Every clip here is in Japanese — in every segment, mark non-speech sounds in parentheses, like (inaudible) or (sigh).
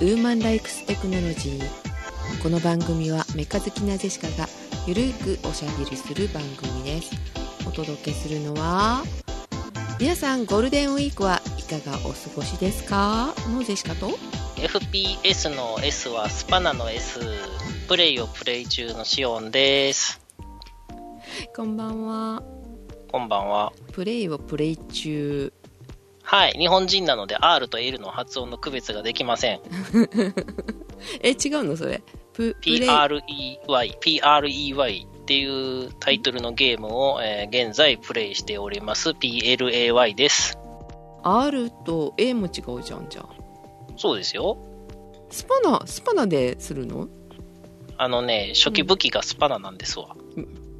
ウーマンライクステクノロジー。この番組はメカ好きなジェシカがゆるくおしゃべりする番組です。お届けするのは皆さんゴールデンウィークはいかがお過ごしですか？のジェシカと FPS の S はスパナの S プレイをプレイ中のシオンです。こんばんは。こんばんは。プレイをプレイ中はい。日本人なので R と L の発音の区別ができません。(laughs) え違うの？それ。PREY PREY っていうタイトルのゲームを、えー現在プレイしております。PLAY です。R と A も違うじゃんじゃあ。そうですよ。スパナスパナでするの？あのね初期武器がスパナなんですわ、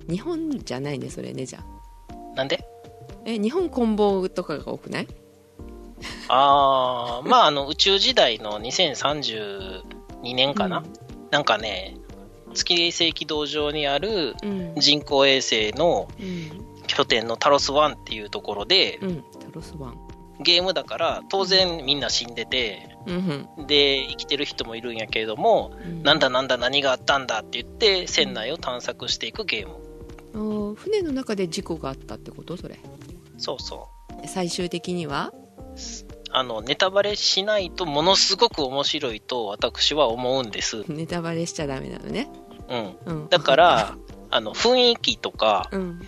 日本じゃないねそれねじゃあ。なんで？え日本コンボとかが多くない？あーまああの宇宙時代の2032年かな、うん。なんかね月衛星軌道上にあるうん。人工衛星のうん。拠点のタロス1っていうところで、うん。タロスゲームだから当然みんな死んでて、うん。うんで、生きてる人もいるんやけれども、うん。なんだなんだ何があったんだって言って、船内を探索していくゲーム。船の中で事故があったってこと？それ。そうそ最終的には？う。あの、ネタバレしないとものすごく面白いと私は思うんです。(laughs) ネタバレしちゃダメなのねうん。うんだから、(laughs) あの、雰囲気とか、うん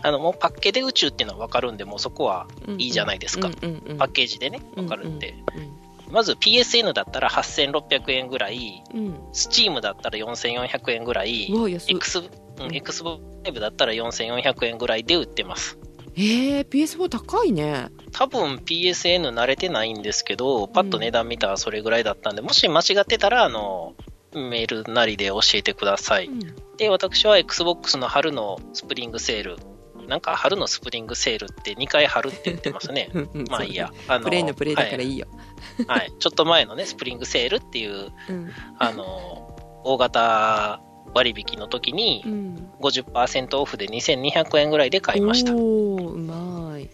あの、もうパッケで宇宙っていうのはわかるんで、もうそこはうんいいじゃないですか。うんうんうんパッケージでね、わかるんで。うんまず PSN だったら8600円ぐらい、うん Steam だったら4400円ぐらい、X、うん、Xbox Live だったら4400円ぐらいで売ってます。えー、PS4 高いね多分 PSN 慣れてないんですけど、パッと値段見たらそれぐらいだったんで、もし間違ってたら、あの、メールなりで教えてください。うんで、私は Xbox の春のスプリングセール。なんか春のスプリングセールって2回春って言ってますね。(laughs) うんうんまあいいや。あの Prey の Prey だからはいいいよ、はい。ちょっと前のね、スプリングセールっていう、うんあの、大型割引の時にうん。50%オフで2200円ぐらいで買いました。おーうまい。へ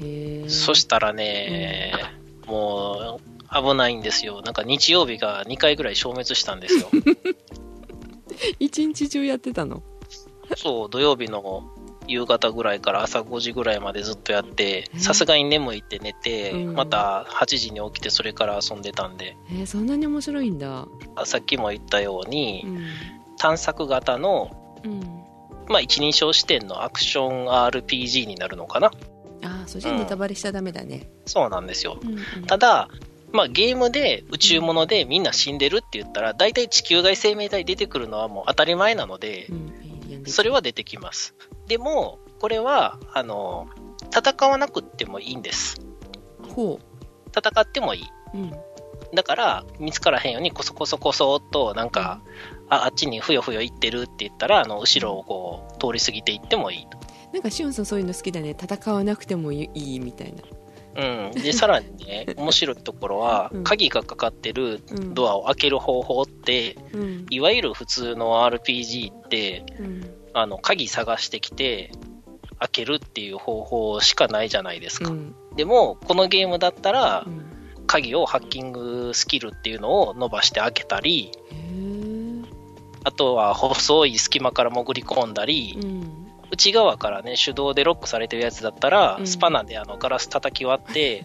えそしたらね、もう危ないんですよ。なんか日曜日が2回ぐらい消滅したんですよ。(laughs) 一日中やってたの？そう、土曜日の夕方ぐらいから朝5時ぐらいまでずっとやってえ、ーさすがに眠いって寝て、うん。また8時に起きてそれから遊んでたんで、えー、そんなに面白いんだ。さっきも言ったようにう、ん探索型の、うんまあ一人称視点のアクション RPG になるのかな。ああそれじゃネタバレしちゃダメだね、そうなんですよ。うんうんただ、まあ、ゲームで宇宙物でみんな死んでるって言ったら、大体地球外生命体出てくるのはもう当たり前なのでそれは出てきます。でも、これは、あの、戦わなくってもいいんです。ほ戦ってもいい。ううんだから、見つからへんようにコソコソコソっと、なんか、ああっちにふよふよ行ってるって言ったら、あの、後ろをこう、通り過ぎていってもいいと。なんかしおんさんそういうの好きだね。戦わなくてもいいみたいな。うん。で、(laughs) さらにね、面白いところはうん、鍵がかかってるうんドアを開ける方法って、うん。いわゆる普通の RPG って、うん。あの、鍵探してきて、開けるっていう方法しかないじゃないですか。うん。でも、このゲームだったらう、ん。鍵をハッキングスキルっていうのを伸ばして開けたり、へえあとは細い隙間から潜り込んだり、うん内側からね、手動でロックされてるやつだったら、うん。スパナであのガラス叩き割って、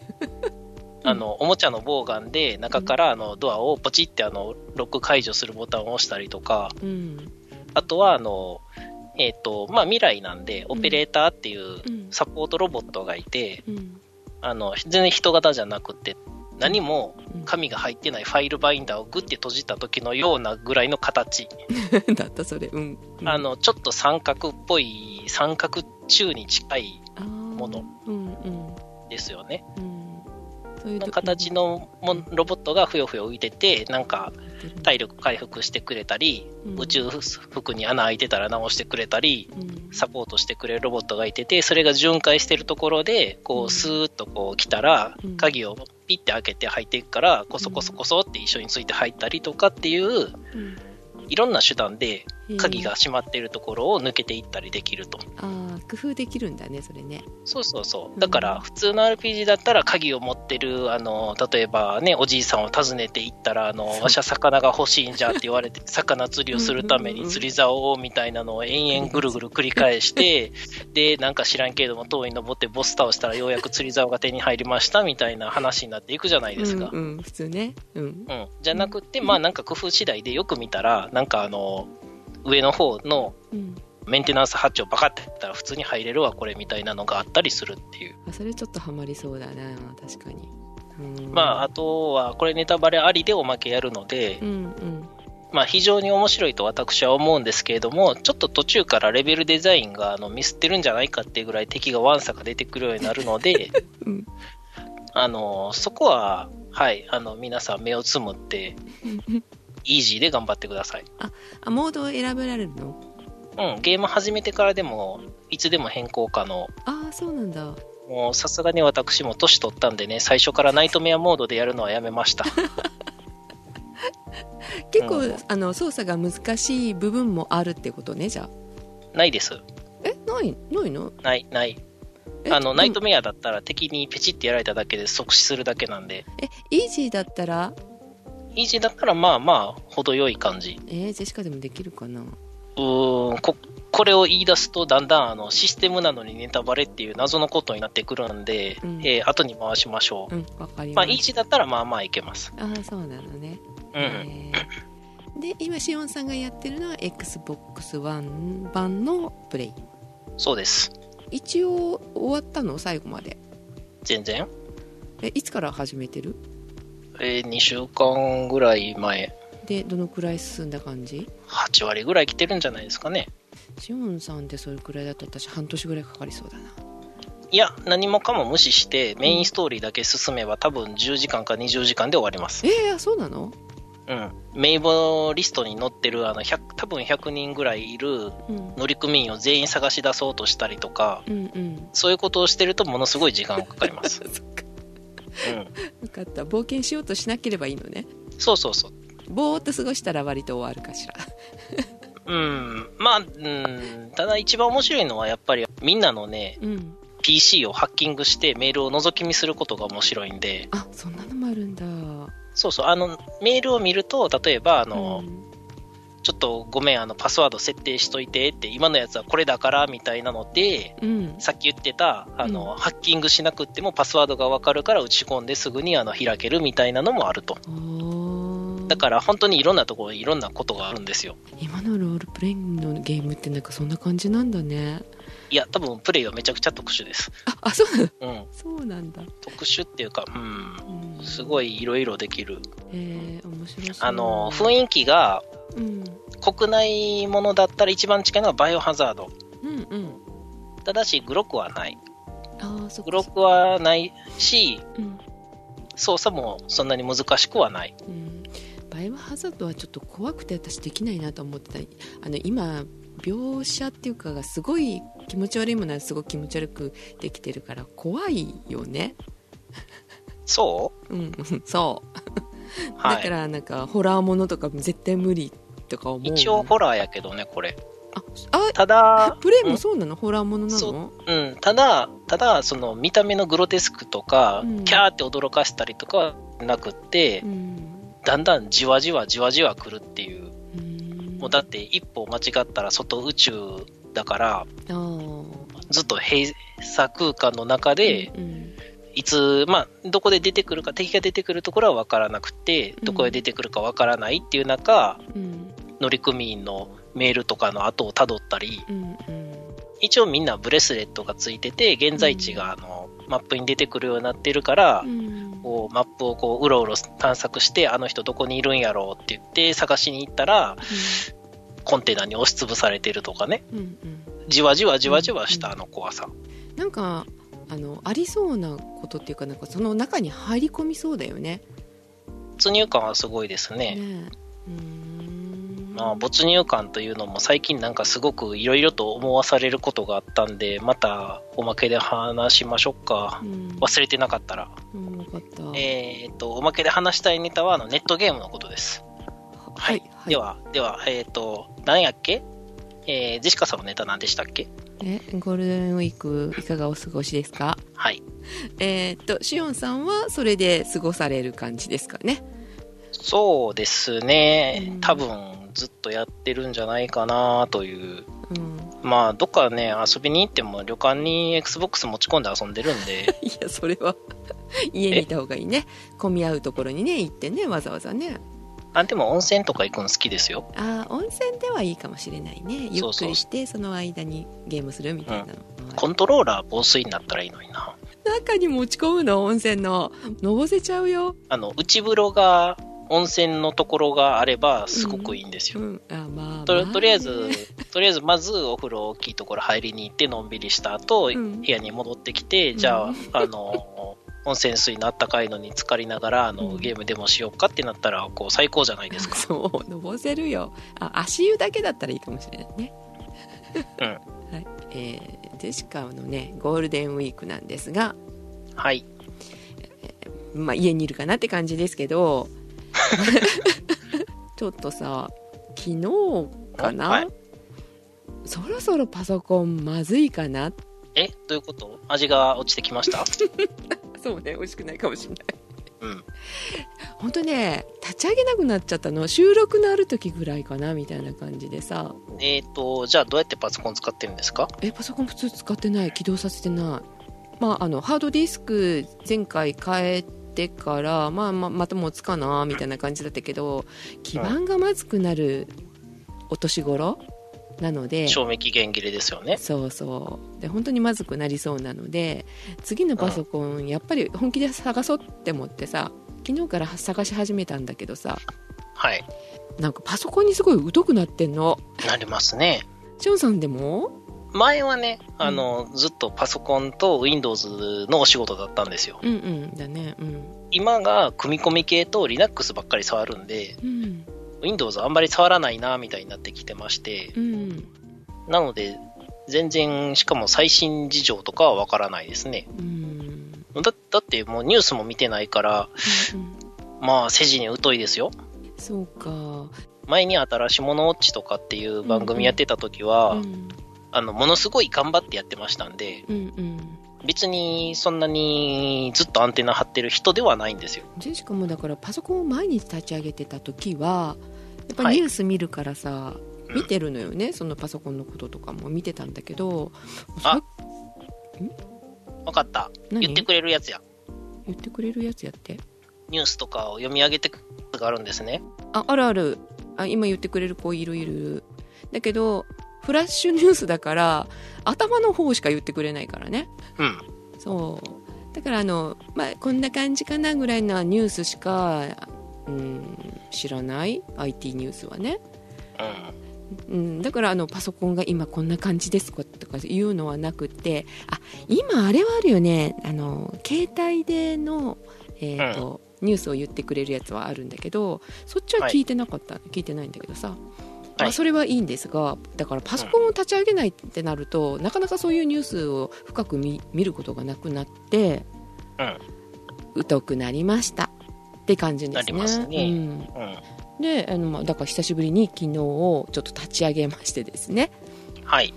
(laughs) あの、おもちゃのボウガンで中からあのドアをポチってあの、ロック解除するボタンを押したりとか、うん。あとはあの、えっ、と、まあ、未来なんで、オペレーターっていううん。サポートロボットがいて、うん。あの、全然人型じゃなくて、何もうん。紙が入ってないファイルバインダーをグッて閉じた時のようなぐらいの形。(laughs) だったそれ。うん。うん。あの、ちょっと三角っぽい、三角中に近いもの。うんうん。ですよね。うん。そういうと形のもロボットがふよふよ浮いてて、なんかうん体力回復してくれたり、うん。宇宙服に穴開いてたら直してくれたり、うん。サポートしてくれるロボットがいてて、それが巡回してるところで、こうん。う、スーッとこう来たらうん、鍵をピッて開けて入っていくから、コソコソコソって一緒について入ったりとかっていう、うん。いろんな手段で鍵が閉まってるところを抜けていったりできると。ああ工夫できるんだねそれねそうそうそう。だから、普通の RPG だったら鍵を持ってる、あの、例えばね、おじいさんを訪ねて行ったら、あの、わしは魚が欲しいんじゃって言われて、(laughs) 魚釣りをするために釣り竿をみたいなのを延々ぐるぐる繰り返して、(laughs) で、なんか知らんけれども、遠い登ってボス倒したらようやく釣り竿が手に入りましたみたいな話になっていくじゃないですか。うんうん、普通ねうんうん。じゃなくて、まあなんか工夫次第でよく見たら、なんかあの、上の方のうん。メンテナンスハッチをバカってやったら普通に入れるわ、これみたいなのがあったりするっていう。あそれちょっとハマりそうだな確かに。うん。まあ、あとは、これネタバレありでおまけやるのでう、んうん。まあ非常に面白いと私は思うんですけれども、ちょっと途中からレベルデザインがあのミスってるんじゃないかっていうぐらい敵がワンサが出てくるようになるので、(laughs) うん。あの、そこは、はい、あの、皆さん目をつむって、イージーで頑張ってください。あモードを選べられるの？うん、ゲーム始めてからでも、いつでも変更可能。ああそうなんだもうさすがに私も年取ったんでね、最初からナイトメアモードでやるのはやめました。(laughs) 結構、うんあの操作が難しい部分もあるってことねじゃあないです。えないないの？ない、ない。えあの、ナイトメメアだったら敵にペチってやられただけで即死するだけなんで、えイージーだったらイージーだったらまあまあ、程よい感じ。えー、ジェシカでもできるかな？うーん、こ、これを言い出すと、だんだんあの、システムなのにネタバレっていう謎のことになってくるんで、うんえー後に回しましょう。うんわかりまあ、ましイージーだったらまあまあいけます。たああそうなのねうん。えーで今シオンさんがやってるのは XBOX One 版のプレイそうです。一応終わったの？最後まで全然？えいつから始めてる？えー2週間ぐらい前、でどのくらい進んだ感じ？8割ぐらい来てるんじゃないですかね。シオンさんってそれくらいだと私半年ぐらいかかりそうだないや、何もかも無視して、メインストーリーだけ進めば多分10時間か20時間で終わります。えー、そうなの？うん。名簿リストに載ってる、あの、100、多分100人ぐらいいるうん乗組員を全員探し出そうとしたりとか、うんうんそういうことをしてるとものすごい時間がかかります。(laughs) 分かった。冒険しようとしなければいいのね。そうそうそう。ぼーっと過ごしたら割と終わるかしら。うん。まあ、うん。ただ一番面白いのはやっぱりみんなのね、うん。PC をハッキングしてメールを覗き見することが面白いんで、あそんなのもあるんだ。そうそう、あの、メールを見ると、例えば、あの、うんちょっとごめん、あの、パスワード設定しといてって、今のやつはこれだから、みたいなので、うんさっき言ってた、あの、うんハッキングしなくってもパスワードがわかるから打ち込んですぐにあの開けるみたいなのもあると。だから本当にいろんなところにいろんなことがあるんですよ。今のロールプレイングのゲームってなんかそんな感じなんだねいや、多分プレイはめちゃくちゃ特殊です。ああそううん。そうなんだ、特殊っていうか、うん。うん、すごいいろいろできる。えー、面白そうあの、雰囲気がうん。国内ものだったら一番近いのはバイオハザード。うんうん。ただし、グロックはない。あグロックはないし、うん。操作もそんなに難しくはない。うん、バイオハザードはちょっと怖くて私できないなと思ってた。あの今描写っていうかがすごい気持ち悪いものはすごい気持ち悪くできてるから怖いよね。そう？んうんそう、うはい。だからなんかホラーものとか絶対無理とか思う。一応ホラーやけどね、これ。ああただ、プレイもそうなの、ホラーものなそのうん、ただ、ただ、その見た目のグロテスクとか、うん。キャーって驚かせたりとかはなくって、うん。だんだんじわじわじわじわ来るっていう。うん。もうだって一歩間違ったら外宇宙だから、ずっと閉鎖空間の中で、うんいつ、まあ、どこで出てくるか、敵が出てくるところは分からなくて、どこで出てくるか分からないっていう中、うん。乗組員のメールとかの後をたどったり、うんうん。一応みんなブレスレットがついてて、現在地があの、マップに出てくるようになってるから、うん。こうマップをこううろうろ探索して、あの人どこにいるんやろうって言って探しに行ったら、コンテナに押しつぶされてるとかね、うんうん。じわじわじわじわしたあの怖さ。なんかあのありそうなことっていうかなんかその中に入り込みそうだよね。没入感はすごいですね。ねえうーんまあ、没入感というのも最近なんかすごくいろいろと思わされることがあったんで、またおまけで話しましょうか。うん忘れてなかったら。うん、分かった。えーっと、おまけで話したいネタはあのネットゲームのことです。はい。では、では、えっ、ー、と、何やっけ？えー、ジェシカさんのネタ何でしたっけ？え、ゴールデンウィークいかがお過ごしですか？はい。えっと、シオンさんはそれで過ごされる感じですかね？そうですね。多分、ずっとやってるんじゃないかなという。うん、まあ、どっかね、遊びに行っても旅館に XBOX 持ち込んで遊んでるんで。(laughs) いや、それは家にいた方がいいね。混み合うところにね、行ってね、わざわざね。あ、でも温泉とか行くの好きですよ。あ温泉ではいいかもしれないね。ゆっくりしてその間にゲームするみたいなの、うん、コントローラー防水になったらいいのにな。中に持ち込むの？温泉の。のぼせちゃうよ。あの、内風呂が温泉のところがあればすごくいいんですよ。うんうん、あまあ、ととりあえず、(laughs) とりあえずまずお風呂大きいところ入りに行ってのんびりした後、うん、部屋に戻ってきて、じゃあ、あの、温泉水のあったかいのに浸かりながらあの、ゲームでもしようかってなったらこう最高じゃないですか。(laughs) そうのぼせるよ。あ足湯だけだったらいいかもしれないね。うん。(laughs) はい。えー、ジェシカのねゴールデンウィークなんですが。はい、えー、まあ家にいるかなって感じですけど。(laughs) ちょっとさ昨日かな、はい、そろそろパソコンまずいかな？えどういうこと？味が落ちてきました？そうね美味しくないかもしれない。うん。本当ね立ち上げなくなっちゃったの。収録のある時ぐらいかなみたいな感じでさ。えっ、ー、とじゃあどうやってパソコン使ってるんですか？えパソコン普通使ってない。起動させてない。まああのハードディスク前回変えてから、まあ、ままた持つかなみたいな感じだったけど基盤がまずくなるお年頃、なので賞味期限切れですよね。そうそう。で本当にまずくなりそうなので次のパソコン、うん、やっぱり本気で探そうって思ってさ昨日から探し始めたんだけどさはい。なんかパソコンにすごい疎くなってんの。なりますね。ションさんでも？前はね、あの、うん、ずっとパソコンと Windows のお仕事だったんですよ。うんうんだね。うん。今が組み込み系と Linux ばっかり触るんで、うん、Windows あんまり触らないな、みたいになってきてまして、うん、なので、全然、しかも最新事情とかはわからないですね。うん、だだってもうニュースも見てないから、うん、まあ、世事に疎いですよ。そうか。前に新しいものウォッチとかっていう番組やってた時は、うんうん、あの、ものすごい頑張ってやってましたんで、うんうん別にそんなにずっとアンテナ張ってる人ではないんですよ。ジェシカもだからパソコンを毎日立ち上げてた時はやっぱニュース見るからさ、はい、見てるのよね、そのパソコンのこととかも見てたんだけどあ。分かった。言ってくれるやつや。言ってくれるやつやって。ニュースとかを読み上げてくるがあるんですねああるあるあ今言ってくれる子いるいるだけどフラッシュニュースだから頭の方しか言ってくれないからね。うん。そう。だからあの、まあ、こんな感じかなぐらいのニュースしか、うん、知らない？IT ニュースはね、うん、うん、だからあのパソコンが今こんな感じですとかいうのはなくてあ今あれはあるよね。あの携帯での、えーと、うん、ニュースを言ってくれるやつはあるんだけどそっちは聞いてなかった、はい、聞いてないんだけどさまあ、それはいいんですがだからパソコンを立ち上げないってなると、うん、なかなかそういうニュースを深く見ることがなくなって、うん、疎くなりました。って感じですね。ね。うん、であの、まあ、だから久しぶりに昨日をちょっと立ち上げましてですね。はい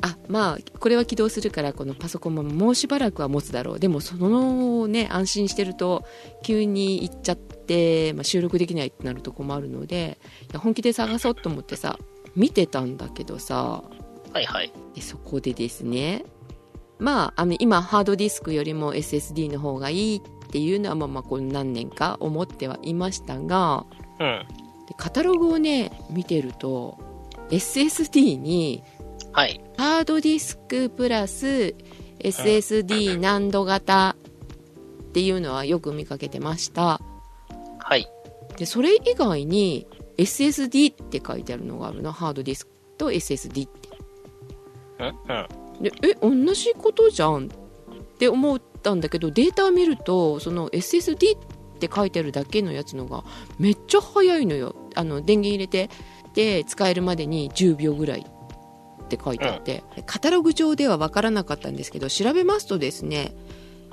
あまあこれは起動するからこのパソコンももうしばらくは持つだろう。でもそのね安心してると急に行っちゃって、まあ、収録できないってなると困るので本気で探そうと思ってさ見てたんだけどさ。はいはい。でそこでですね。まああの今ハードディスクよりも SSD の方がいいっていうのはまあまあこの何年か思ってはいましたが、うん、でカタログをね見てると SSD にはい、ハードディスクプラス SSD 難度型っていうのはよく見かけてました。はい。でそれ以外に SSD って書いてあるのがあるなハードディスクと SSD って。でえ同じことじゃんって思ったんだけどデータを見るとその SSD って書いてあるだけのやつのがめっちゃ早いのよ。あの電源入れてで使えるまでに10秒ぐらいって書いてあって、うん、カタログ上では分からなかったんですけど調べますとですね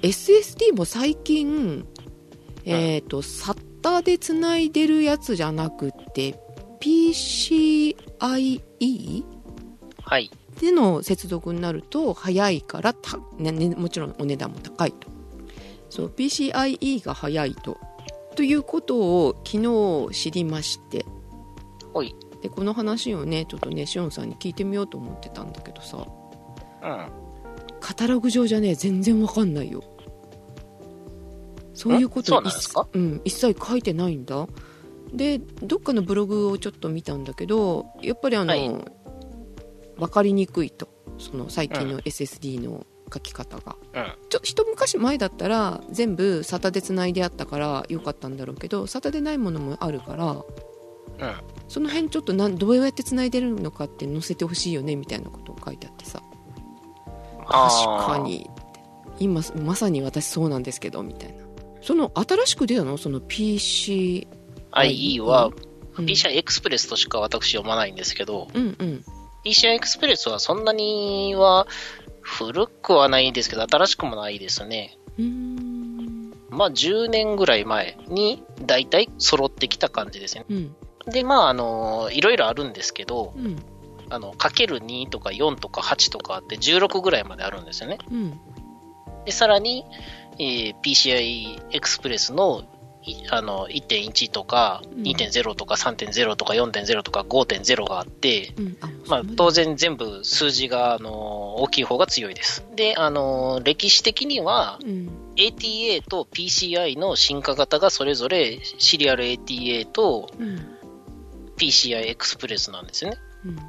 SSD も最近、えーと、サッターでつないでるやつじゃなくて PCIe はい。での接続になると早いからた、ねね、もちろんお値段も高いと。そう PCIe が早いと。ということを昨日知りまして。ほい。でこの話をねちょっとねしおんさんに聞いてみようと思ってたんだけどさ。うん。カタログ上じゃね全然わかんないよ。そういうことそうなんですか？うん、一切書いてないんだ。でどっかのブログをちょっと見たんだけどやっぱりあの、はい。分かりにくいと。その最近の SSD の書き方が、うん。ちょ一昔前だったら全部 SATA でつないであったからよかったんだろうけど SATA でないものもあるから。うん。その辺ちょっとなんどうやってつないでるのかって載せてほしいよねみたいなことを書いてあってさ。確か。に。今まさに私そうなんですけどみたいな。その新しく出たのその PC IE は、うん。PCI エクスプレスとしか私読まないんですけど、うんうん。PCI エクスプレスはそんなには古くはないですけど、新しくもないですね。うーん。まあ10年ぐらい前に大体揃ってきた感じですね。うんで、まああの、いろいろあるんですけど、うん。あの、かける2とか4とか8とかあって16ぐらいまであるんですよね。うん。で、さらに、えー PCI エクスプレスのいあの1.1とかうん。2.0とか3.0とか4.0とか5.0があって、うん。あまあ、当然全部数字が、あの大きい方が強いです。で、あの歴史的にはうん。ATA と PCI の進化型がそれぞれシリアル ATA とうん PCI エクスプレスなんですよね。うんあ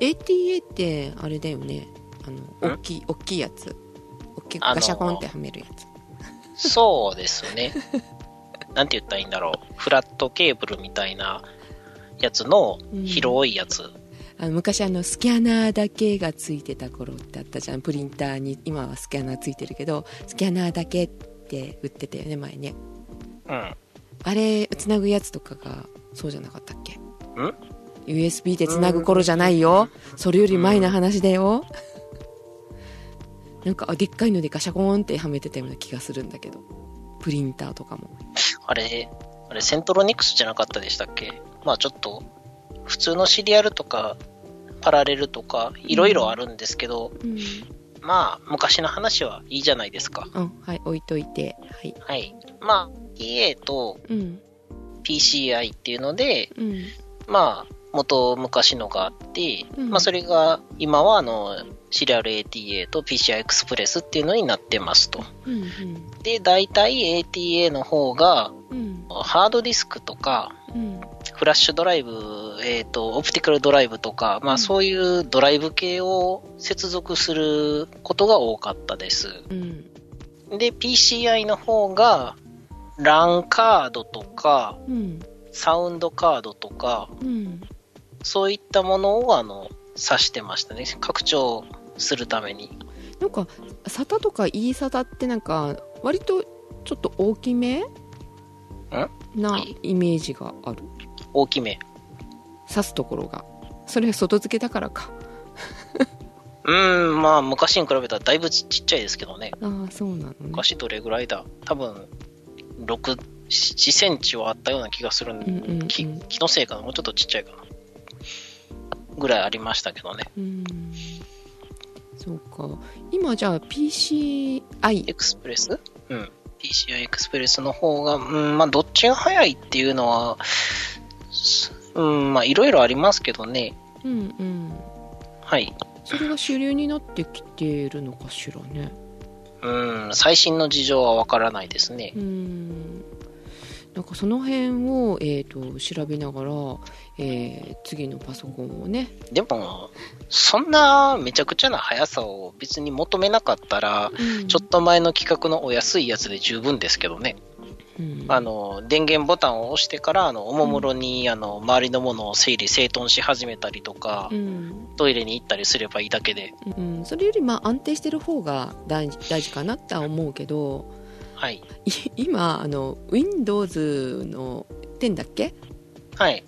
ATA ってあれだよねあのん？大きい大きいやつ大きいあのーガシャコンってはめるやつそうですね。(laughs) なんて言ったらいいんだろう。フラットケーブルみたいなやつの広いやつ。あの昔あのスキャナーだけがついてた頃ってあったじゃんプリンターに今はスキャナーついてるけどスキャナーだけって売ってたよね前ねうん。あれつなぐやつとかがそうじゃなかったっけ？ん USB でつなぐ頃じゃないよ。それより前の話だよ。(laughs) なんかあでっかいのでガシャコーンってはめてたような気がするんだけど。プリンターとかも。あれ、あれ、セントロニクスじゃなかったでしたっけ？まあちょっと、普通のシリアルとか、パラレルとか、いろいろあるんですけど、うん。まあ、昔の話はいいじゃないですか。うんはい置いといて。はい。はい。まあ、EA とうん。PCI っていうので、うんまあ、元昔のがあって、うん。まあ、それが、今は、あの、シリアル ATA と PCI エクスプレスっていうのになってますと。うんで、大体 ATA の方が、うん。ハードディスクとか、うん。フラッシュドライブ、えっ、と、オプティカルドライブとか、まうん。あそういうドライブ系を接続することが多かったです。うん。で、PCI の方が、LAN カードとか、うんサウンドカードとか、うんそういったものを、あの、指してましたね。拡張するために。なんか SATA とか eSATA ってなんか割とちょっと大きめ？なイメージがある大きめ。刺すところがそれは外付けだからか (laughs) うーん、まあ昔に比べたらだいぶちちっちゃいですけどね。ああそうなのね昔どれぐらいだ？多分、6、7センチはあったような気がするんうんうんうん。気気のせいかな？もうちょっとちっちゃいかな？ぐらいありましたけどね。うん。そうか。今じゃあ PCI エクスプレス？うん。PCI エクスプレスの方が、うん、まあどっちが早いっていうのは、すうん、まあいろいろありますけどね。うんうん。はい。それが主流になってきてるのかしらね。うん、最新の事情はわからないですね。う。んなんかその辺を、えー、と調べながら、えー次のパソコンをね。でも、そんなめちゃくちゃな速さを別に求めなかったら、ちょっと前の企画のお安いやつで十分ですけどね。うん。あの、電源ボタンを押してから、あの、おもむろに、あの、周りのものを整理整頓し始めたりとかう、ん。トイレに行ったりすればいいだけで、うん、それよりまあ安定してる方が大事大事かなっては思うけどはい。い (laughs) 今あの Windows の10だっけ？はい。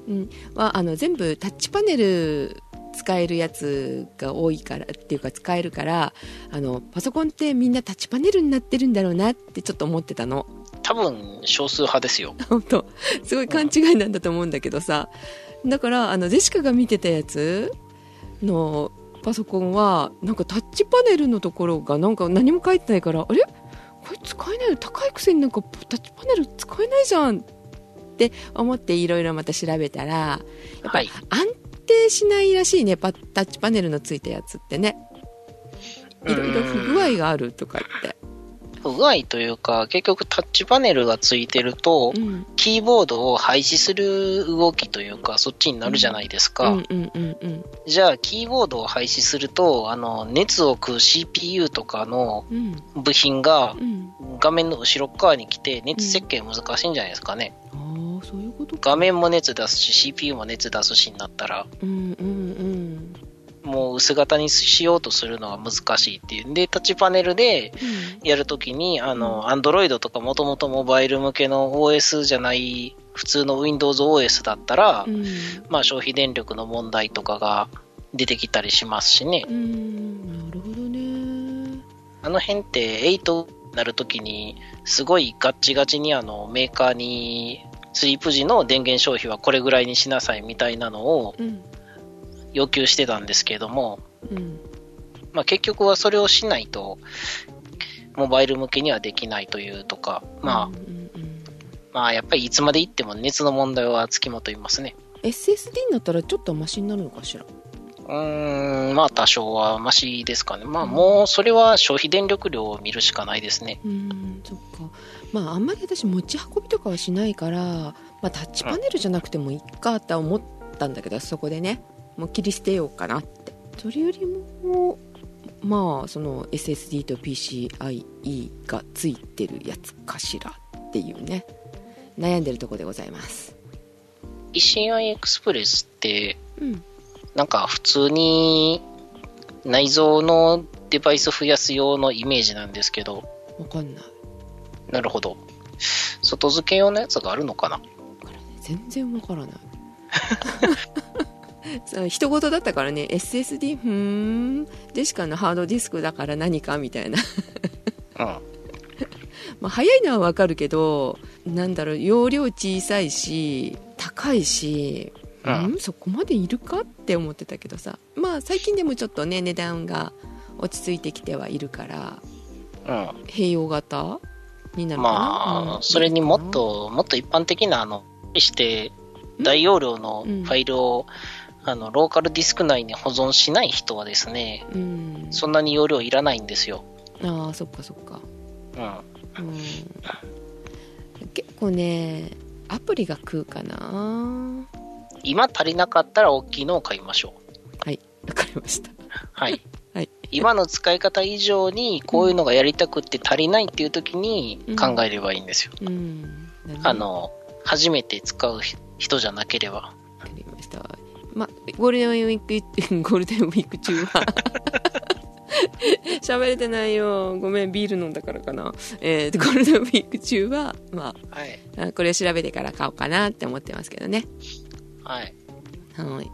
はあの全部タッチパネル使えるやつが多いからっていうか使えるからあのパソコンってみんなタッチパネルになってるんだろうなってちょっと思ってたの多分、少数派ですよ。(laughs) 本当すごい勘違いなんだと思うんだけどさだからあのジェシカが見てたやつのパソコンはなんかタッチパネルのところがなんか何も書いてないからあれ？これ使えないの高いくせになんかタッチパネル使えないじゃんって思っていろいろまた調べたらやっぱはい。安定しないらしいねパタッチパネルのついたやつってね。いろいろ不具合があるとかって不具合というか、結局タッチパネルがついてると、うん。キーボードを廃止する動きというか、そっちになるじゃないですか。うん。うんうんうんじゃあ、キーボードを廃止すると、あの、熱を食う CPU とかのうん。部品がうん。画面の後ろ側に来て、熱設計難しいんじゃないですかね。ああそういうことか。画面も熱出すし、CPU も熱出すしになったら、うんうんうんもう薄型にしようとするのは難しいっていうんで、タッチパネルでやるときに、あの、Android とかもともとモバイル向けの OS じゃない、普通の Windows OS だったら、うん。まあ消費電力の問題とかが出てきたりしますしね。うん。なるほどね。あの辺って8になるときに、すごいガッチガチにあのメーカーに、スリープ時の電源消費はこれぐらいにしなさいみたいなのをうん要求してたんですけども、うんまあ、結局はそれをしないと、モバイル向けにはできないというとか、まあ、うんうんうんまあ、やっぱりいつまで行っても熱の問題はつきまといますね。SSD になったらちょっとマシになるのかしら？うーん、まあ多少はマシですかね。まあもうそれは消費電力量を見るしかないですね。うんそっかまああんまり私持ち運びとかはしないから、まあ、タッチパネルじゃなくてもいいかって思ったんだけど、そこでねもう切り捨てようかなって。それよりもまあその SSD と PCIe がついてるやつかしらっていうね。悩んでるところでございます。PCI エクスプレスって、うん。なんか普通に内蔵のデバイス増やす用のイメージなんですけど、わかんない。なるほど。外付け用のやつがあるのかな？全然わからない (laughs) 人事だったからね。SSD ふーん。ジェシカのハードディスクだから何かみたいな。うん。(laughs) まあ早いのはわかるけどなんだろう容量小さいし高いしううん？ん、そこまでいるかって思ってたけどさ。まあ最近でもちょっとね値段が落ち着いてきてはいるからうん。併用型になるかな、まあ、うん。それにもっと、もっと一般的な、あの、して、大容量のファイルを、あの、ローカルディスク内に保存しない人はですね、うんそんなに容量いらないんですよ。ああそっかそっかうん。うん結構ねアプリが食うかな今足りなかったら大きいのを買いましょう。はいわかりましたはい。はい今の使い方以上にこういうのがやりたくって足りないっていう時に考えればいいんですよ。うんなるほどあの、初めて使う人じゃなければ。わかりました。ま、ゴールデンウィーク、(laughs) ゴールデンウィーク中は、(laughs) 喋れてないよ。ごめん、ビール飲んだからかな。えーと、ゴールデンウィーク中は、まはい。ああ、これを調べてから買おうかなって思ってますけどね。はい。はい。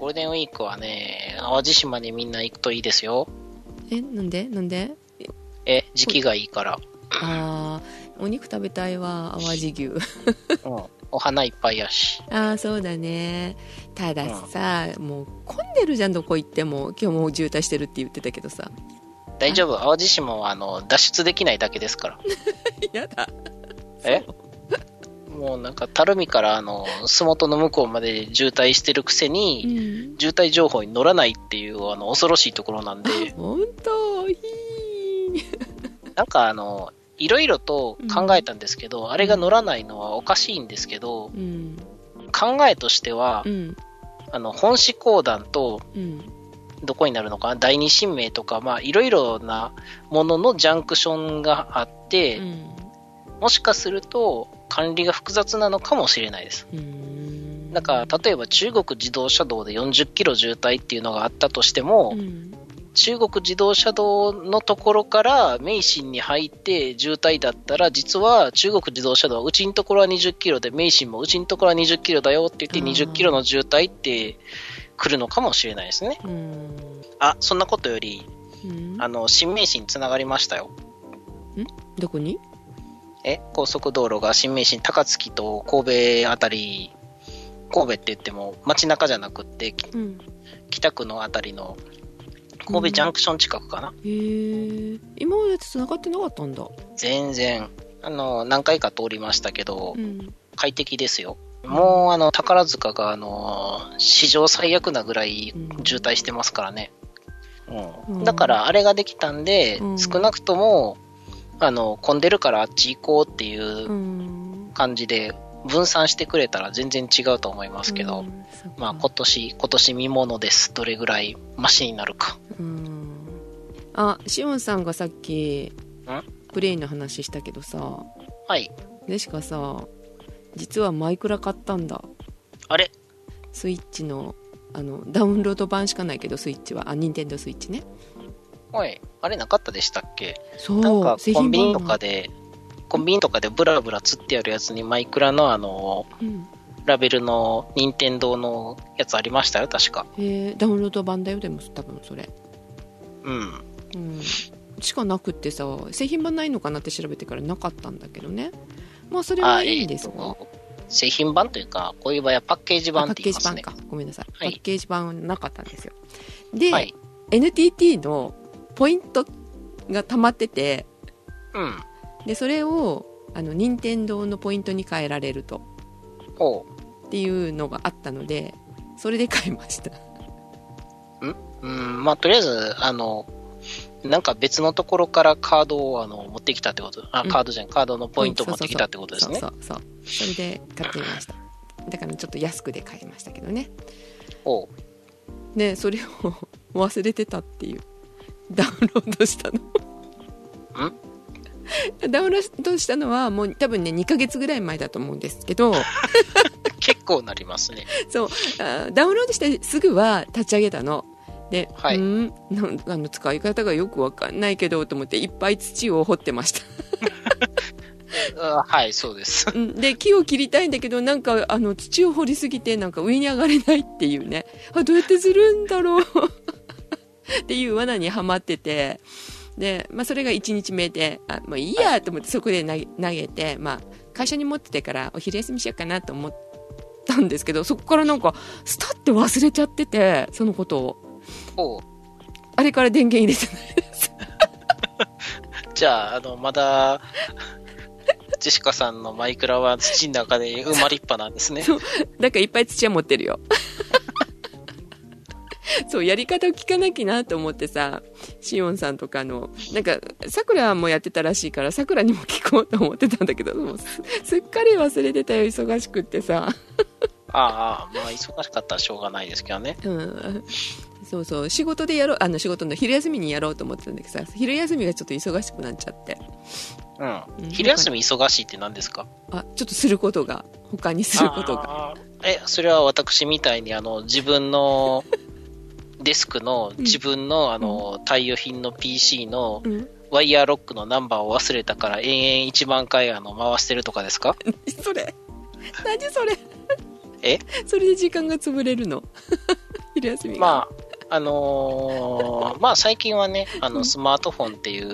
ゴールデンウィークはね、淡路島にみんな行くといいですよ。え、なんで？なんで？え、時期がいいから。あー、お肉食べたいわ、淡路牛。(laughs) うん。お花いっぱいやし。ああ、そうだね。たださ、もう混んでるじゃん、どこ行っても。今日も渋滞してるって言ってたけどさ。大丈夫？淡路島は、あの、脱出できないだけですから。(laughs) やだ。え？もうなんか、垂水から、あの、洲本の向こうまで渋滞してるくせうに、ん。渋滞情報に乗らないっていう、あの、恐ろしいところなんで、ほんと、ひー。(laughs) なんかあの、いろいろと考えたんですけど、あれが乗らないのはおかしいんですけど、うん。考えとしてはう、ん。あの、本子講談と、うん。どこになるのかな？第二神明とか、まあ、いろいろなもののジャンクションがあって、うん。もしかすると管理が複雑なのかもしれないです。うん。だから、例えば中国自動車道で40キロ渋滞っていうのがあったとしても、うん。中国自動車道のところから名神に入って渋滞だったら、実は中国自動車道はうちのところは20キロで、名神もうちのところは20キロだよって言ってあー20キロの渋滞って来るのかもしれないですね。うん。あ、そんなことより、うんあの、新名神につながりましたよ。どこに？え、高速道路が新名神高槻と神戸あたり、神戸って言っても街中じゃなくって、うん北区のあたりの神戸ジャンクション近くかな。へえ今までと繋がってなかったんだ。全然、あの、何回か通りましたけどう、ん。快適ですよ。もう、あの、宝塚が、あの、史上最悪なぐらい渋滞してますからね。うん。うん。だから、あれができたんで、うん。少なくとも、あの、混んでるからあっち行こうっていううん。感じで、分散してくれたら全然違うと思いますけど、うんまあ今年、今年見ものです。どれぐらいマシになるか。うん。あしおんさんがさっきプレイの話したけどさ。はい。でしかさ実はマイクラ買ったんだ。あれ？スイッチのあのダウンロード版しかないけどスイッチは。あニンテンドースイッチね。おい、あれなかったでしたっけ？そう。なんか製コンビニと版かで、コンビニとかでブラブラ釣ってあるやつにマイクラのあの、うんラベルの任天堂のやつありましたよ、確か。えーダウンロード版だよでも多分それうん。うんしかなくってさ製品版ないのかなって調べてからなかったんだけどねまあそれはいいんですが、製品版というか、こういう場合はパッケージ版あパッって言いますね。ケージ版かごめんなさい、はいパッケージ版はなかったんですよで、はい。NTT のポイントが溜まっててうん。でそれをあの任天堂のポイントに変えられると。おう。っていうのがあったのでそれで買いました。うん、まあ、とりあえず、あの、なんか別のところからカードをあの持ってきたってこと、あ、うん。カードじゃん、カードのポイントを持ってきたってことですね。そうそうそうそれで買ってみました。だからちょっと安くで買いましたけどね。おう。でそれを (laughs) 忘れてたっていう。ダウンロードしたの (laughs) ダウンロードしたのはもう多分ね2ヶ月ぐらい前だと思うんですけど。(laughs) 結構なりますね。そう。あダウンロードしてすぐは立ち上げたの。で、はい。うーんなんあの使い方がよくわかんないけどと思っていっぱい土を掘ってました。(laughs) あはい、そうです。うん。で木を切りたいんだけどなんかあの土を掘りすぎてなんか上に上がれないっていうね。あどうやってするんだろう。っていう罠にはまっててで、まあ、それが1日目であもういいやと思ってそこで投げ投げて、まあ、会社に持っててからお昼休みしようかなと思ったんですけどそこからなんかスタッて忘れちゃっててそのことを。あれから電源入れてないです (laughs) じゃあ、あの、まだ、ジェシカさんのマイクラは土の中で生まれっぱなんですね。だからいっぱい土は持ってるよ。(laughs) そう、やり方を聞かなきゃなと思ってさ、シオンさんとかの、なんか、さくらもやってたらしいから、さくらにも聞こうと思ってたんだけど、もうすすっかり忘れてたよ、忙しくってさ。ああ、まあ、忙しかったらしょうがないですけどね。うん。そうそう、仕事でやろう、あの仕事の昼休みにやろうと思ってたんだけどさ、昼休みがちょっと忙しくなっちゃって。うん。うん昼休み忙しいって何ですか？あ、ちょっとすることが、他にすることが。え、それは私みたいに、あの、自分のデスクの、自分の、あの、対応品の PC のうん。ワイヤーロックのナンバーを忘れたから延々1万回あの回してるとかですか？(laughs) それ。何それ。え？それで時間が潰れるの？(laughs) 昼休みが。まあ、あのーまあ最近はね、あの、うん。スマートフォンっていう、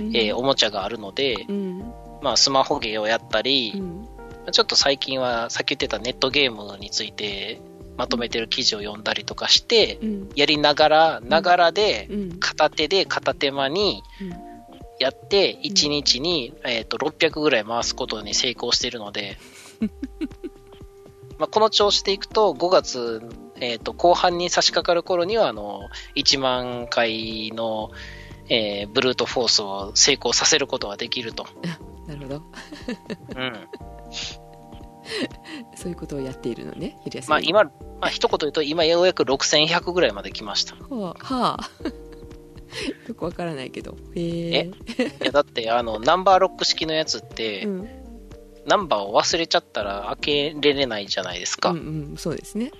うん。えーおもちゃがあるので、うん。まあスマホゲーをやったり、うん。ちょっと最近はさっき言ってたネットゲームについてまとめてる記事を読んだりとかして、うん。やりながら、ながらで、うん。片手で片手間にやって、1日に、えー、と600ぐらい回すことに成功しているので、(laughs) まあこの調子でいくと、5月、えー、と後半に差し掛かる頃には、あの1万回の、えーブルートフォースを成功させることができると。なるほど。うん。(laughs) そういうことをやっているのね、昼休み。まあ今、まあ一言言うと、今ようやく6100ぐらいまで来ました。いはあ、はあ。(laughs) よくわからないけど。へえ。や、だって、あの、ナンバーロック式のやつって、うん。ナンバーを忘れちゃったら開けれないじゃないですか。うんうん、そうですね。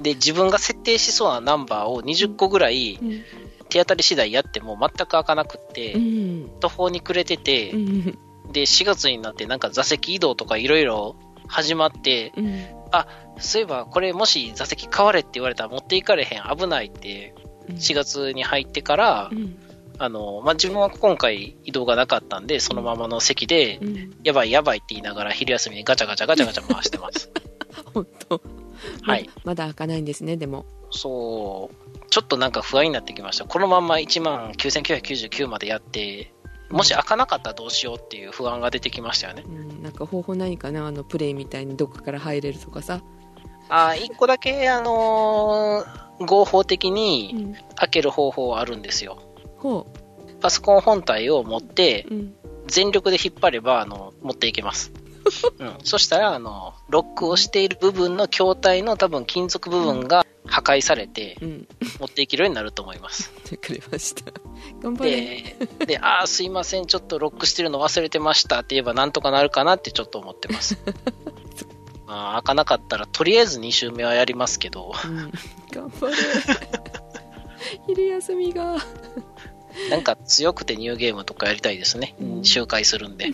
で、自分が設定しそうなナンバーを20個ぐらいうん。手当たり次第やっても全く開かなくって、うん。途方に暮れててう、ん。で、4月になってなんか座席移動とかいろいろ始まって、うん。そういえばこれもし座席変われって言われたら持っていかれへん、危ないって、4月に入ってからう、ん。あの、まあ、自分は今回移動がなかったんで、そのままの席でう、ん。やばいやばいって言いながら昼休みにガチャガチャガチャガチャ回してます。(laughs) 本当。はい。まだ開かないんですね、でも。そう、ちょっとなんか不安になってきました。このまんま1万9999までやって、もし開かなかったらどうしようっていう不安が出てきましたよね。うん、なんか方法ないかな？あのプレイみたいにどこから入れるとかさ。あ1個だけ、あのー合法的うにん。開ける方法はあるんですよ。ほパソコン本体を持って、う。うん。全力で引っ張れば、あの、持っていけます。うん。そしたら、あの、ロックをしている部分の筐体の多分金属部分が破壊されて、うん。持っていけるようになると思います。てくれました。(laughs) 頑張れ。で、で、あーすいません、ちょっとロックしてるの忘れてましたって言えばなんとかなるかなってちょっと思ってます。(laughs) まあ、開かなかったら、とりあえず2周目はやりますけど、うん。頑張れ。(laughs) 昼休みが。なんか強くてニューゲームとかやりたいですね。うん周回するんで。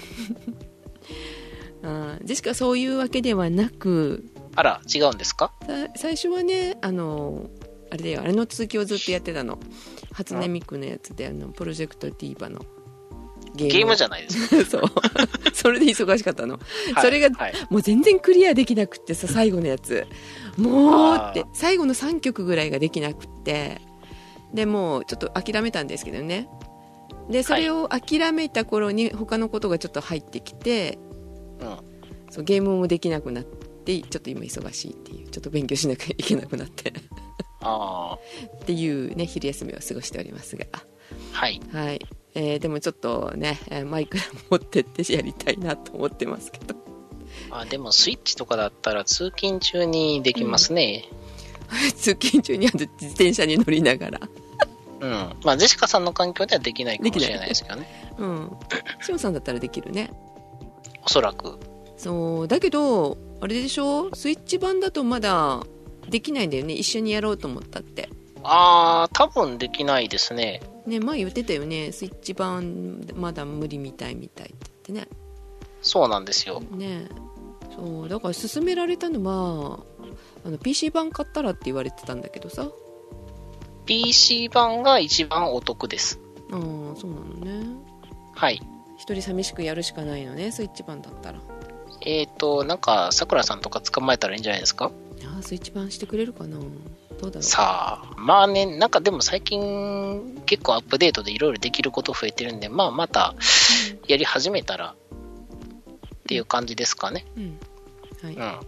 ジェシカそういうわけではなく、あら、違うんですか？さ最初はね、あの、あれだよ、あれの続きをずっとやってたの。初音ミクのやつで、あの、プロジェクトディーバのゲゲームじゃゃないですか？(laughs) そう。(laughs) それで忙しかったの。はいそれがはい。もう全然クリアできなくってさ、最後のやつ。もうって、最後の3曲ぐらいができなくって。で、もうちょっと諦めたんですけどね。で、それを諦めた頃に他のことがちょっと入ってきて、うん。そうゲームもできなくなって、ちょっと今忙しいっていう、ちょっと勉強しなきゃいけなくなって。あっていうね、昼休みを過ごしておりますが。あ、はい。はい。えーでもちょっとね、えーマイクラ持ってってやりたいなと思ってますけど。あでも、スイッチとかだったら通勤中にできますね。(laughs) 通勤中にあの自転車に乗りながら。うん。まあ、ジェシカさんの環境ではできないかもしれないですけどね。うん。しおさんだったらできるね。おそらく。そう、だけど、あれでしょ？スイッチ版だとまだできないんだよね。一緒にやろうと思ったって。ああ、多分できないですね。ね、前言ってたよね。スイッチ版まだ無理みたいみたいって言ってね。そうなんですよ。ねそう、だから勧められたのは、あの PC 版買ったらって言われてたんだけどさ。PC 版が一番お得です。ああ、そうなのね。はい。一人寂しくやるしかないのね、スイッチ版だったら。えっ、ー、と、なんか、さくらさんとか捕まえたらいいんじゃないですか？ああ、スイッチ版してくれるかなどうだろう。さあ、まあね、なんかでも最近結構アップデートでいろいろできること増えてるんで、まあまたやり始めたらっていう感じですかね。うん。はい。うん。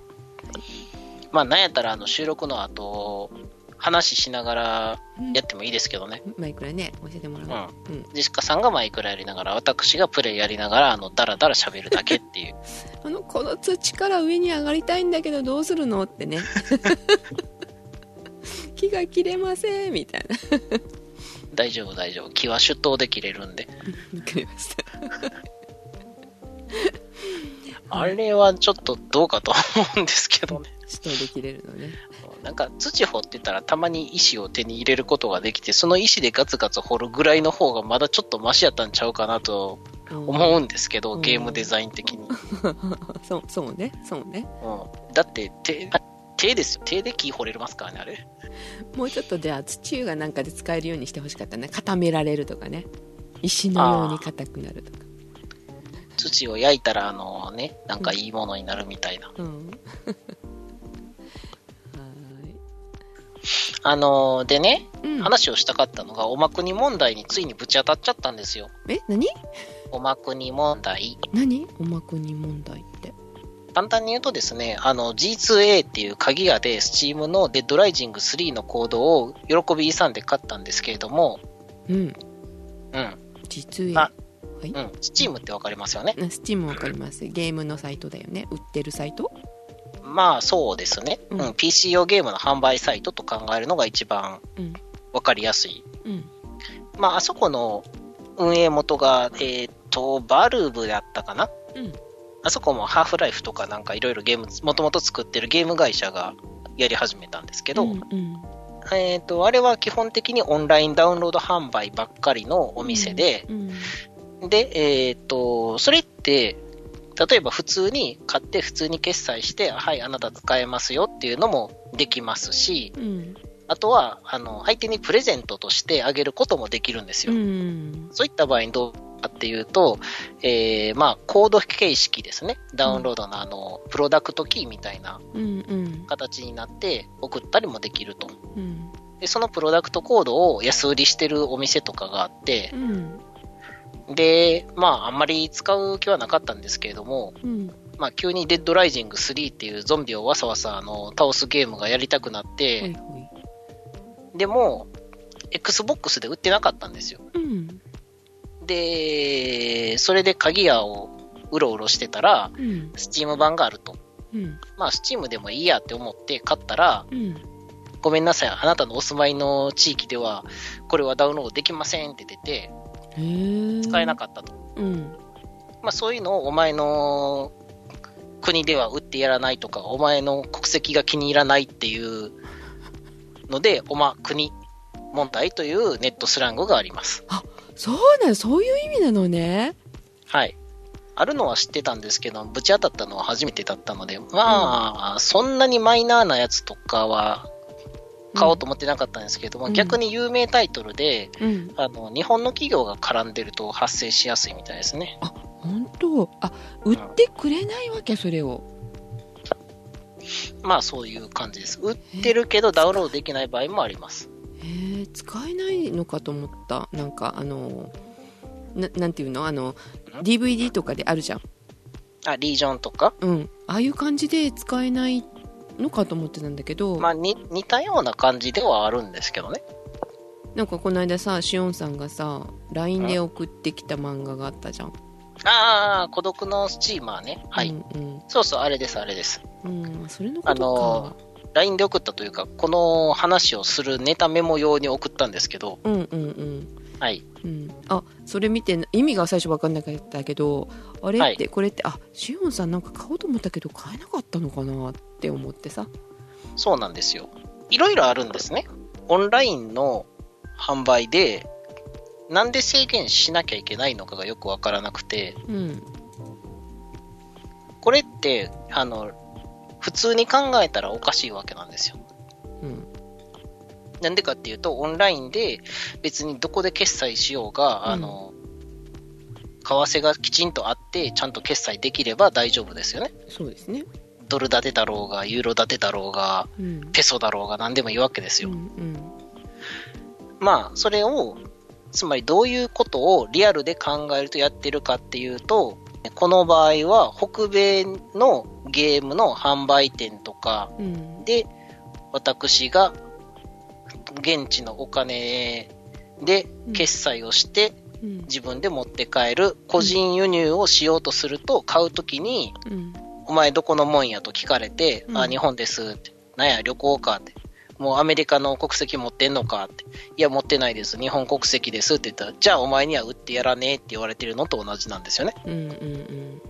まあなんやったらあの収録の後、話しながらやってもいいですけどね。マイクラね、教えてもらおう。うん。ジェシカさんがマイクラやりながら、私がプレイやりながら、あの、ダラダラ喋るだけっていう。(laughs) あの、この土から上に上がりたいんだけどどうするのってね。(laughs) 木が切れませんみたいな。大丈夫大丈夫。木は出頭で切れるんで。わかりました。(laughs) あれはちょっとどうかと思うんですけどね。手刀で切れるのね。なんか土掘ってたらたまに石を手に入れることができて、その石でガツガツ掘るぐらいの方がまだちょっとマシやったんちゃうかなと思うんですけど、うんゲームデザイン的に。(laughs) そう、そうね、そうね。うん、だって手、手ですよ。手で木掘れますからね、あれ。もうちょっとじゃあ土がなんかで使えるようにしてほしかったね。固められるとかね。石のように硬くなるとか。土を焼いたら、あのね、なんかいいものになるみたいな。うん。はあのでね。うん。話をしたかったのが、おまくに問題についにぶち当たっちゃったんですよ。え、何？おまくに問題。何？おまくに問題って。簡単に言うとですね、あの G2A っていう鍵屋で Steam のデッドライジング3のコードを喜びさんで買ったんですけれども、うん。うん、実あはい。うん、Steam ってわかりますよね。スチームわかります。ゲームのサイトだよね。売ってるサイト？まあそうですね、うんうん、PC 用ゲームの販売サイトと考えるのが一番うん。わかりやすい。うん。まああそこの運営元が、えっ、と、バルブだったかな？うん。あそこもハーフライフとかなんかいろいろゲーム、もともと作ってるゲーム会社がやり始めたんですけど、うんうん。えっ、と、あれは基本的にオンラインダウンロード販売ばっかりのお店で、うん。で、えっ、と、それって、例えば普通に買って普通に決済して、はい、あなた使えますよっていうのもできますし、うん。あとは、あの、相手にプレゼントとしてあげることもできるんですうよ。ん。そういった場合にどうかっていうと、えー、まあ、コード形式ですね。ダウンロードのあの、プロダクトキーみたいな。形になって送ったりもできると。うんで、そのプロダクトコードを安売りしてるお店とかがあってう、んで、まあ、あんまり使う気はなかったんですけれども、うん。まあ、急にデッドライジング3っていうゾンビをわさわさあの倒すゲームがやりたくなっほいて、ほい。でも、Xbox で売ってなかったんですよ。うん。で、それで鍵屋をうろうろしてたら、うん。スチーム版があると。うん。まあ、スチームでもいいやって思って買ったら、うん。ごめんなさい、あなたのお住まいの地域では、これはダウンロードできませんって出て、使えなかったと。うんまあ、そういうのをお前の国では売ってやらないとか、お前の国籍が気に入らないっていうので、おま国問題というネットスラングがあります。そうなのそういう意味なのねはい。あるのは知ってたんですけど、ぶち当たったのは初めてだったので、まあ、そんなにマイナーなやつとかは買おうと思ってなかったんですけども、うん。逆に有名タイトルで、うん。あの、日本の企業が絡んでると発生しやすいみたいですね。本当？あ売ってくれないわけそれを。まあ、そういう感じです。売ってるけどダウンロードできない場合もあります。へえ使えないのかと思った。なんかあのななんていうの？あの DVD とかであるじゃん。あ、リージョンとか、うん。ああいう感じで使えないのかと思ってたんだけど、まあ、に似たような感じではあるんですけどね。なんかこの間さしおんさんがさ LINE で送ってきた漫画があったじゃんああ、孤独のスチーマーね。はい。うんそうそう、あれです、あれです。うん、うん、それのことか、あの LINE で送ったというか、この話をするネタメモ用に送ったんですけど、うんうんうんはい。うん、あそれ見て意味が最初分かんなかったけどあれって、はいこれってあしおんさんなんか買おうと思ったけど買えなかったのかなって思ってさそうなんですよ。いろいろあるんですね。オンラインの販売で、なんで制限しなきゃいけないのかがよくわからなくて、うんこれって、あの、普通に考えたらおかしいわけなんですよ。うんなんでかっていうと、オンラインで別にどこで決済しようが、うん。あの、為替がきちんとあって、ちゃんと決済できれば大丈夫ですよね。そうですね。ドル建てだろうが、ユーロ建てだろうが、うん。ペソだろうが何でもいいわけですよ。うんうん。まあ、それを、つまりどういうことをリアルで考えるとやってるかっていうと、この場合は北米のゲームの販売店とかうん。で、私が現地のお金で決済をしてうん自分で持って帰る個人輸入をしようとすると買うときに、うんお前どこのもんやと聞かれて、うんあ、日本ですって。なんや、旅行かって。もうアメリカの国籍持ってんのかって。いや、持ってないです。日本国籍ですって言ったら、じゃあお前には売ってやらねえって言われてるのと同じなんですよね。うんうん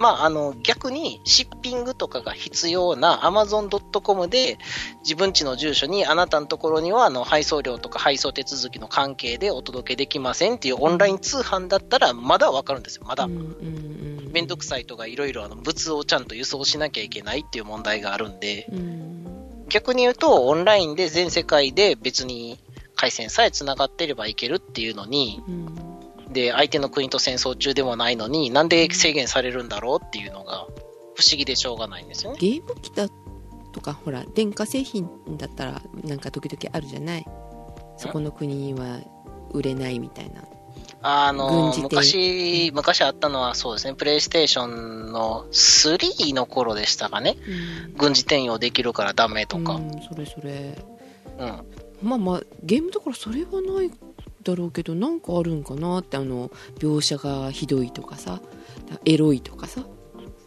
まあ、あの、逆に、シッピングとかが必要な Amazon.com で、自分家の住所にあなたのところには、あの、配送料とか配送手続きの関係でお届けできませんっていうオンライン通販だったら、まだわかるんですよ。まだめんどくさいとかいろいろあの物をちゃんと輸送しなきゃいけないっていう問題があるんで、うん。逆に言うと、オンラインで全世界で別に回線さえ繋がってればいけるっていうのに、うんで、相手の国と戦争中でもないのに、なんで制限されるんだろうっていうのが不思議でしょうがないんですよね。ゲーム機だとかほら電化製品だったらなんか時々あるじゃない？そこの国は売れないみたいなあの昔、昔あったのはそうですね、プレイステーションの3の頃でしたかね。うん軍事転用できるからダメとか。うんそれそれうん。まあまあゲームだからそれはないだろうけどなんかあるんかなってあの描写がひどいとかさエロいとかさ。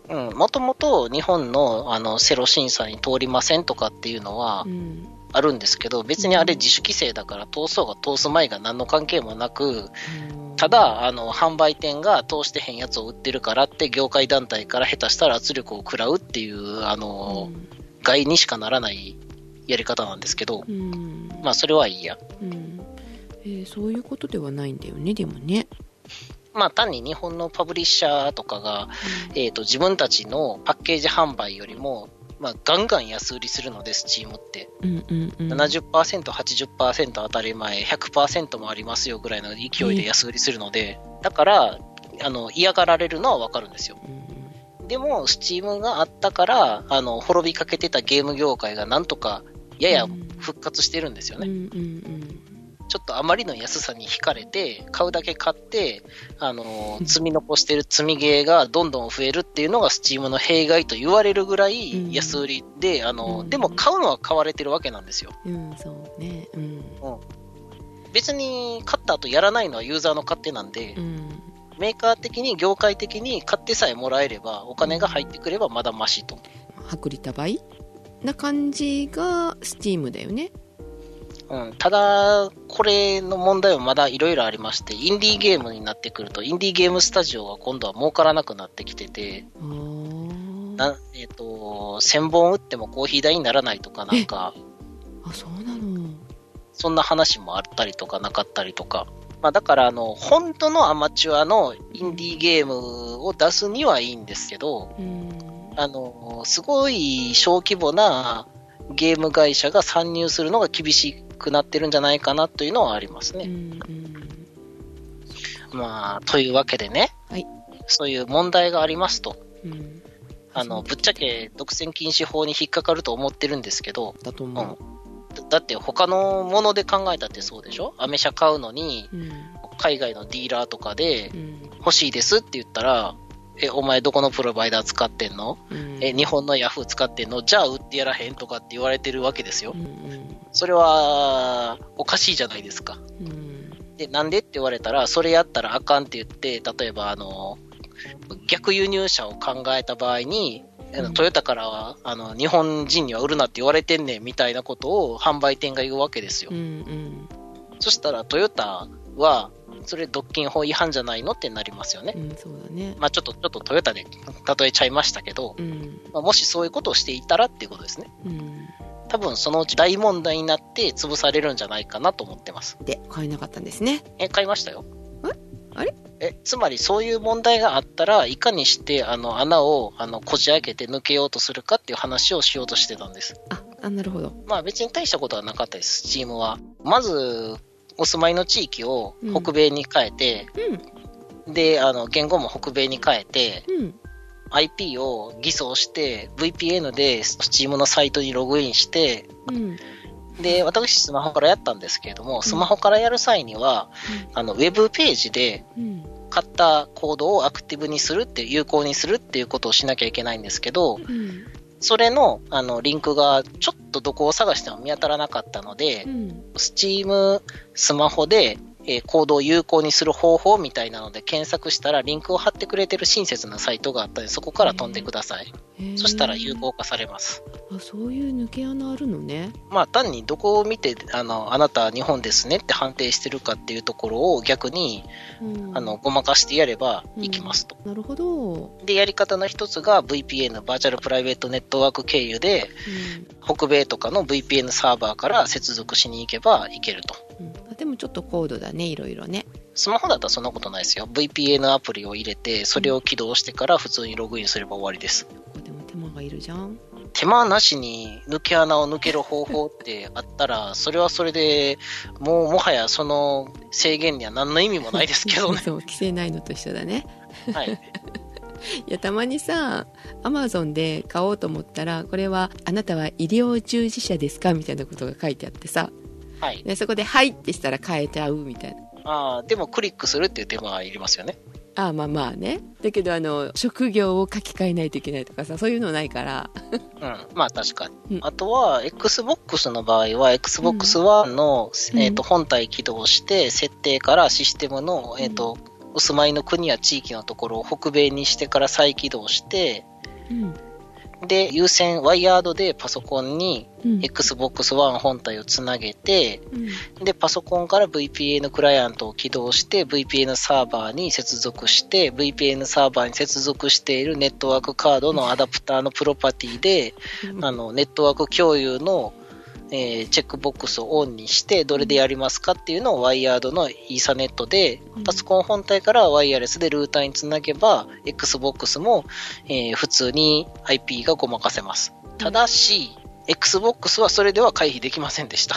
うん。もともと日本のあのセロ審査に通りませんとかっていうのはうん。あるんですけど、別にあれ自主規制だから通そうが通す前が何の関係もなく、ただ、あの、販売店が通してへんやつを売ってるからって業界団体から下手したら圧力を食らうっていう、あの、害にしかならないやり方なんですけどう、ん。まあそれはいいや。うんえーそういうことではないんだよねでもね。まあ単に日本のパブリッシャーとかが、えっ、と、自分たちのパッケージ販売よりも、まあガンガン安売りするので、スチームって。うんうんうん。70%、80%当たり前、100%もありますよぐらいの勢いで安売りするので、だから、あの、嫌がられるのはわかるんですよ。うんでも、スチームがあったから、あの、滅びかけてたゲーム業界がなんとか、やや復活してるんですよね。うんうんちょっとあまりの安さに惹かれて、買うだけ買って、あのう、ん積み残してる積みゲーがどんどん増えるっていうのがスチームの弊害と言われるぐらうんい安売りで、あうの、んでも買うのは買われてるわけなんですよ。うん。うん、そうね。うん。別に買った後やらないのはユーザーの勝手なんでう、ん。メーカー的に、業界的に買ってさえもらえれば、お金が入ってくればまだマシと。薄利多売な感じがスチームだよね。うん、ただ、これの問題はまだいろいろありまして、インディーゲームになってくると、インディーゲームスタジオが今度は儲からなくなってきてて、なえっ、と、1000本売ってもコーヒー代にならないとか、なんか、あ、そうなの？そんな話もあったりとかなかったりとか。まあだから、あの、本当のアマチュアのインディーゲームを出すにはいいんですけど、うん。あの、すごい小規模なゲーム会社が参入するのが厳しくなってるんじゃないかなというのはありますね。うんうんまあ、というわけでね、はいそういう問題がありますと。うん。あの、ぶっちゃけ独占禁止法に引っかかると思ってるんですけど、だと思う。だだって他のもので考えたってそうでしょ？アメ車買うのに、うん。海外のディーラーとかでうん。欲しいですって言ったら、え、お前どこのプロバイダー使ってんの？うん。え、日本のヤフー使ってんの？じゃあ売ってやらへんとかって言われてるわけですよ。う。ん。それは、おかしいじゃないですか。うん。うんで、なんでって言われたら、それやったらあかんって言って、例えばあの、逆輸入車を考えた場合に、うん。トヨタからは、あの、日本人には売るなって言われてんねんみたいなことを販売店が言うわけですよ。う。ん。そしたらトヨタは、それ独禁法違反じゃないのってなりますよねう。ん。そうだね。まあちょっと、ちょっとトヨタで例えちゃいましたけど、うん。まあ、もしそういうことをしていたらっていうことですね。うん。多分そのうち大問題になって潰されるんじゃないかなと思ってます。で、買えなかったんですね。え、買いましたよ。え？あれ？え、つまりそういう問題があったらいかにしてあの穴をあのこじ開けて抜けようとするかっていう話をしようとしてたんです。あ、あ、なるほど。まあ別に大したことはなかったです、チームは。まず、お住まいの地域をうん北米に変えて、うん。で、あの、言語も北米に変えて、うん。IP を偽装して、VPN で Steam のサイトにログインして、うん。で、私スマホからやったんですけれども、スマホからやる際には、あの、ウェブページでうん。買ったコードをアクティブにするって、有効にするっていうことをしなきゃいけないんですけど、うん。それの、あの、リンクがちょっとどこを探しても見当たらなかったのでう、ん。Steam スマホで、えーコードを有効にする方法みたいなので検索したらリンクを貼ってくれてる親切なサイトがあったのでそこから飛んでください。そしたら有効化されます。あ、そういう抜け穴あるのね。まあ単にどこを見て、あの、あなたは日本ですねって判定してるかっていうところを逆に、うん。あの、ごまかしてやればいきますと。なるほど。で、やり方の一つが VPN、バーチャルプライベートネットワーク経由で、北米とかの VPN サーバーから接続しに行けばいけると。うん。でもちょっと高度だね、いろいろね。スマホだったらそんなことないですよ。VPN アプリを入れて、それを起動してから普通にログインすれば終わりです。でも手間がいるじゃん。手間なしに抜け穴を抜ける方法って (laughs) あったら、それはそれでもうもはやその制限には何の意味もないですけどね。(laughs) そう、規制ないのと一緒だね。はい。(laughs) いや、たまにさ、アマゾンで買おうと思ったら、これは、あなたは医療従事者ですか？みたいなことが書いてあってさ、はい。でそこで、はいってしたら変えちゃうみたいな。ああ、でもクリックするっていう手間はいりますよね。ああ、まあまあね。だけど、あの、職業を書き換えないといけないとかさ、そういうのないから。うん。まあ確かに。うんあとは、Xbox の場合は、Xbox One の、うんえっ、と、本体起動して、設定からシステムの、えっ、と、お住まいの国や地域のところを北米にしてから再起動して、うん。で、有線ワイヤードでパソコンにうん。Xbox One 本体をつなげて、うん。で、パソコンから VPN クライアントを起動して、VPN サーバーに接続して、VPN サーバーに接続しているネットワークカードのアダプターのプロパティで、あの、ネットワーク共有の、えーチェックボックスをオンにして、どれでやりますかっていうのをワイヤードのイーサネットでうん、パソコン本体からワイヤレスでルーターにつなげば、Xbox も、えー普通に IP がごまかせます。ただし、Xbox はそれでは回避できませんでした。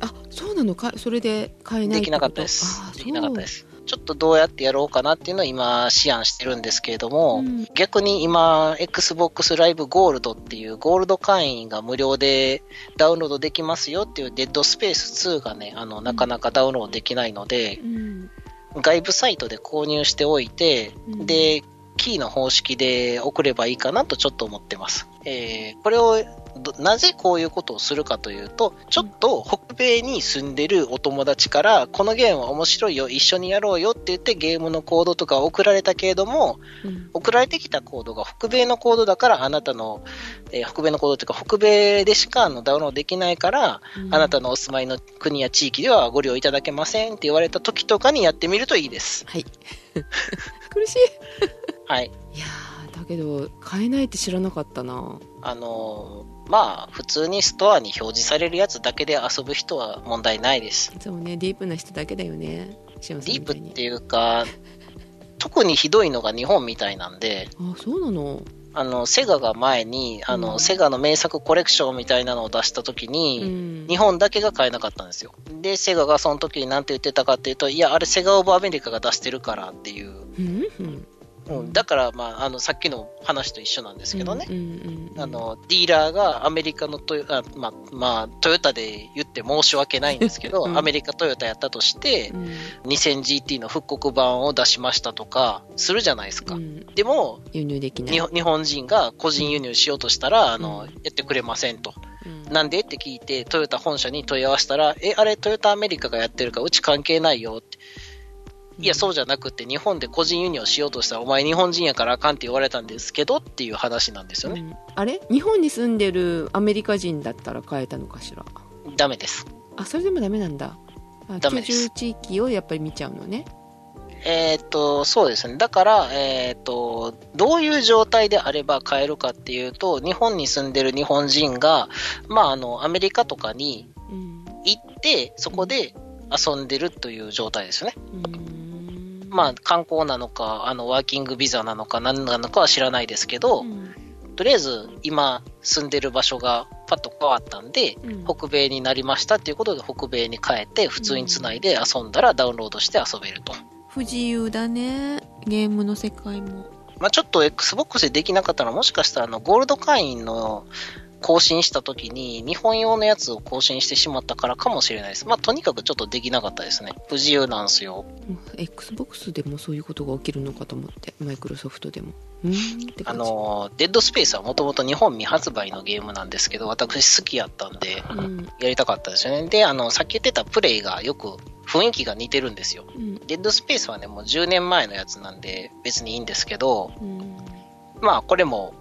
あ、そうなのか、それで変えないできなかったですできなかったです。ちょっとどうやってやろうかなっていうのを今、思案してるんですけれども、うん。逆に今、Xbox Live Gold っていうゴールド会員が無料でダウンロードできますよっていうデッドスペース2がね、あの、なかなかダウンロードできないので、うん。外部サイトで購入しておいて、うん。で、キーの方式で送ればいいかなとちょっと思ってます。えーこれをどなぜこういうことをするかというと、ちょっと北米に住んでるお友達から、このゲームは面白いよ、一緒にやろうよって言ってゲームのコードとか送られたけれども、うん。送られてきたコードが北米のコードだから、あなたの、えー北米のコードというか、北米でしかあのダウンロードできないから、あなたのお住まいの国や地域ではご利用いただけませんって言われた時とかにやってみるといいです。はい。(laughs) 苦しい。はい。いやーだけど買えないって知らなかったな。あのーまあ、普通にストアに表示されるやつだけで遊ぶ人は問題ないです。そうねディープな人だけだよねディープっていうか、特にひどいのが日本みたいなんで、あそうなの？あの、セガが前に、あの、うんセガの名作コレクションみたいなのを出した時うに、ん日本だけが買えなかったんですよ。で、セガがその時に何て言ってたかっていうと、いや、あれセガオブアメリカが出してるからっていう。うんうん。うん、だから、まあ、あの、さっきの話と一緒なんですけどね。うんうんうんあの、ディーラーがアメリカのトヨあ、まあ、まあ、トヨタで言って申し訳ないんですけど、うん。アメリカトヨタやったとしてう、ん。2000GT の復刻版を出しましたとか、するじゃないですか。うん。でも、輸入できない。に日本人が個人輸入しようとしたら、あのうん、やってくれませんと。うん。なんでって聞いて、トヨタ本社に問い合わせたら、え、あれトヨタアメリカがやってるから、うち関係ないよって。いや、そうじゃなくて、日本で個人輸入をしようとしたら、お前日本人やからあかんって言われたんですけどっていう話なんですよね。うん。あれ？日本に住んでるアメリカ人だったら買えたのかしら？ダメです。あそれでもダメなんだ。あダメです。居住地域をやっぱり見ちゃうのね。えーっと、そうですね。だから、えーっと、どういう状態であれば買えるかっていうと、日本に住んでる日本人が、まあ、あの、アメリカとかにうん。行って、そこで遊んでるという状態ですよね。うんまあ、観光なのか、あの、ワーキングビザなのか、何なのかは知らないですけど、うん。とりあえず、今、住んでる場所がパッと変わったんで、うん。北米になりましたっていうことで、北米に帰って、普通につないで遊んだらダウンロードして遊べると。不自由だねゲームの世界も。まあ、ちょっと Xbox でできなかったのは、もしかしたらあのゴールド会員の更新した時に、日本用のやつを更新してしまったからかもしれないです。まあ、とにかくちょっとできなかったですね。不自由なんですよ。うん XBOX でもそういうことが起きるのかと思ってマイクロソフトでもあの、デッドスペースはもともと日本未発売のゲームなんですけど、私好きやったんで、うんやりたかったですよね。で、あの、さっき言ってたプレイがよく雰囲気が似てるんですよ。うんデッドスペースはね、もう10年前のやつなんで別にいいんですけど、うんまあ、これも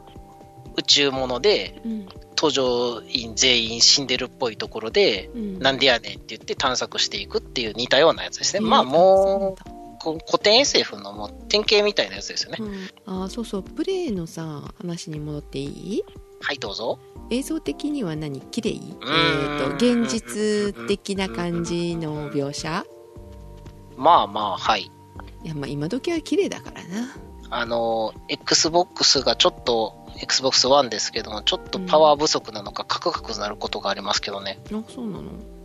宇宙もので、うん。登場員全員死んでるっぽいところで、うん。なんでやねんって言って探索していくっていう似たようなやつですね。えーまあもそう古典 SF のもう典型みたいなやつですよね。うん、あーそうそう。プレイのさ話に戻っていい？はい、どうぞ。映像的には何？綺麗？えーーと現実的な感じの描写？まあまあ、はい。いやまあ今時は綺麗だからな。あの、Xbox がちょっと、Xbox One ですけども、ちょっとパワー不足なのか、カクカクなることがありますけどね。あそうなの？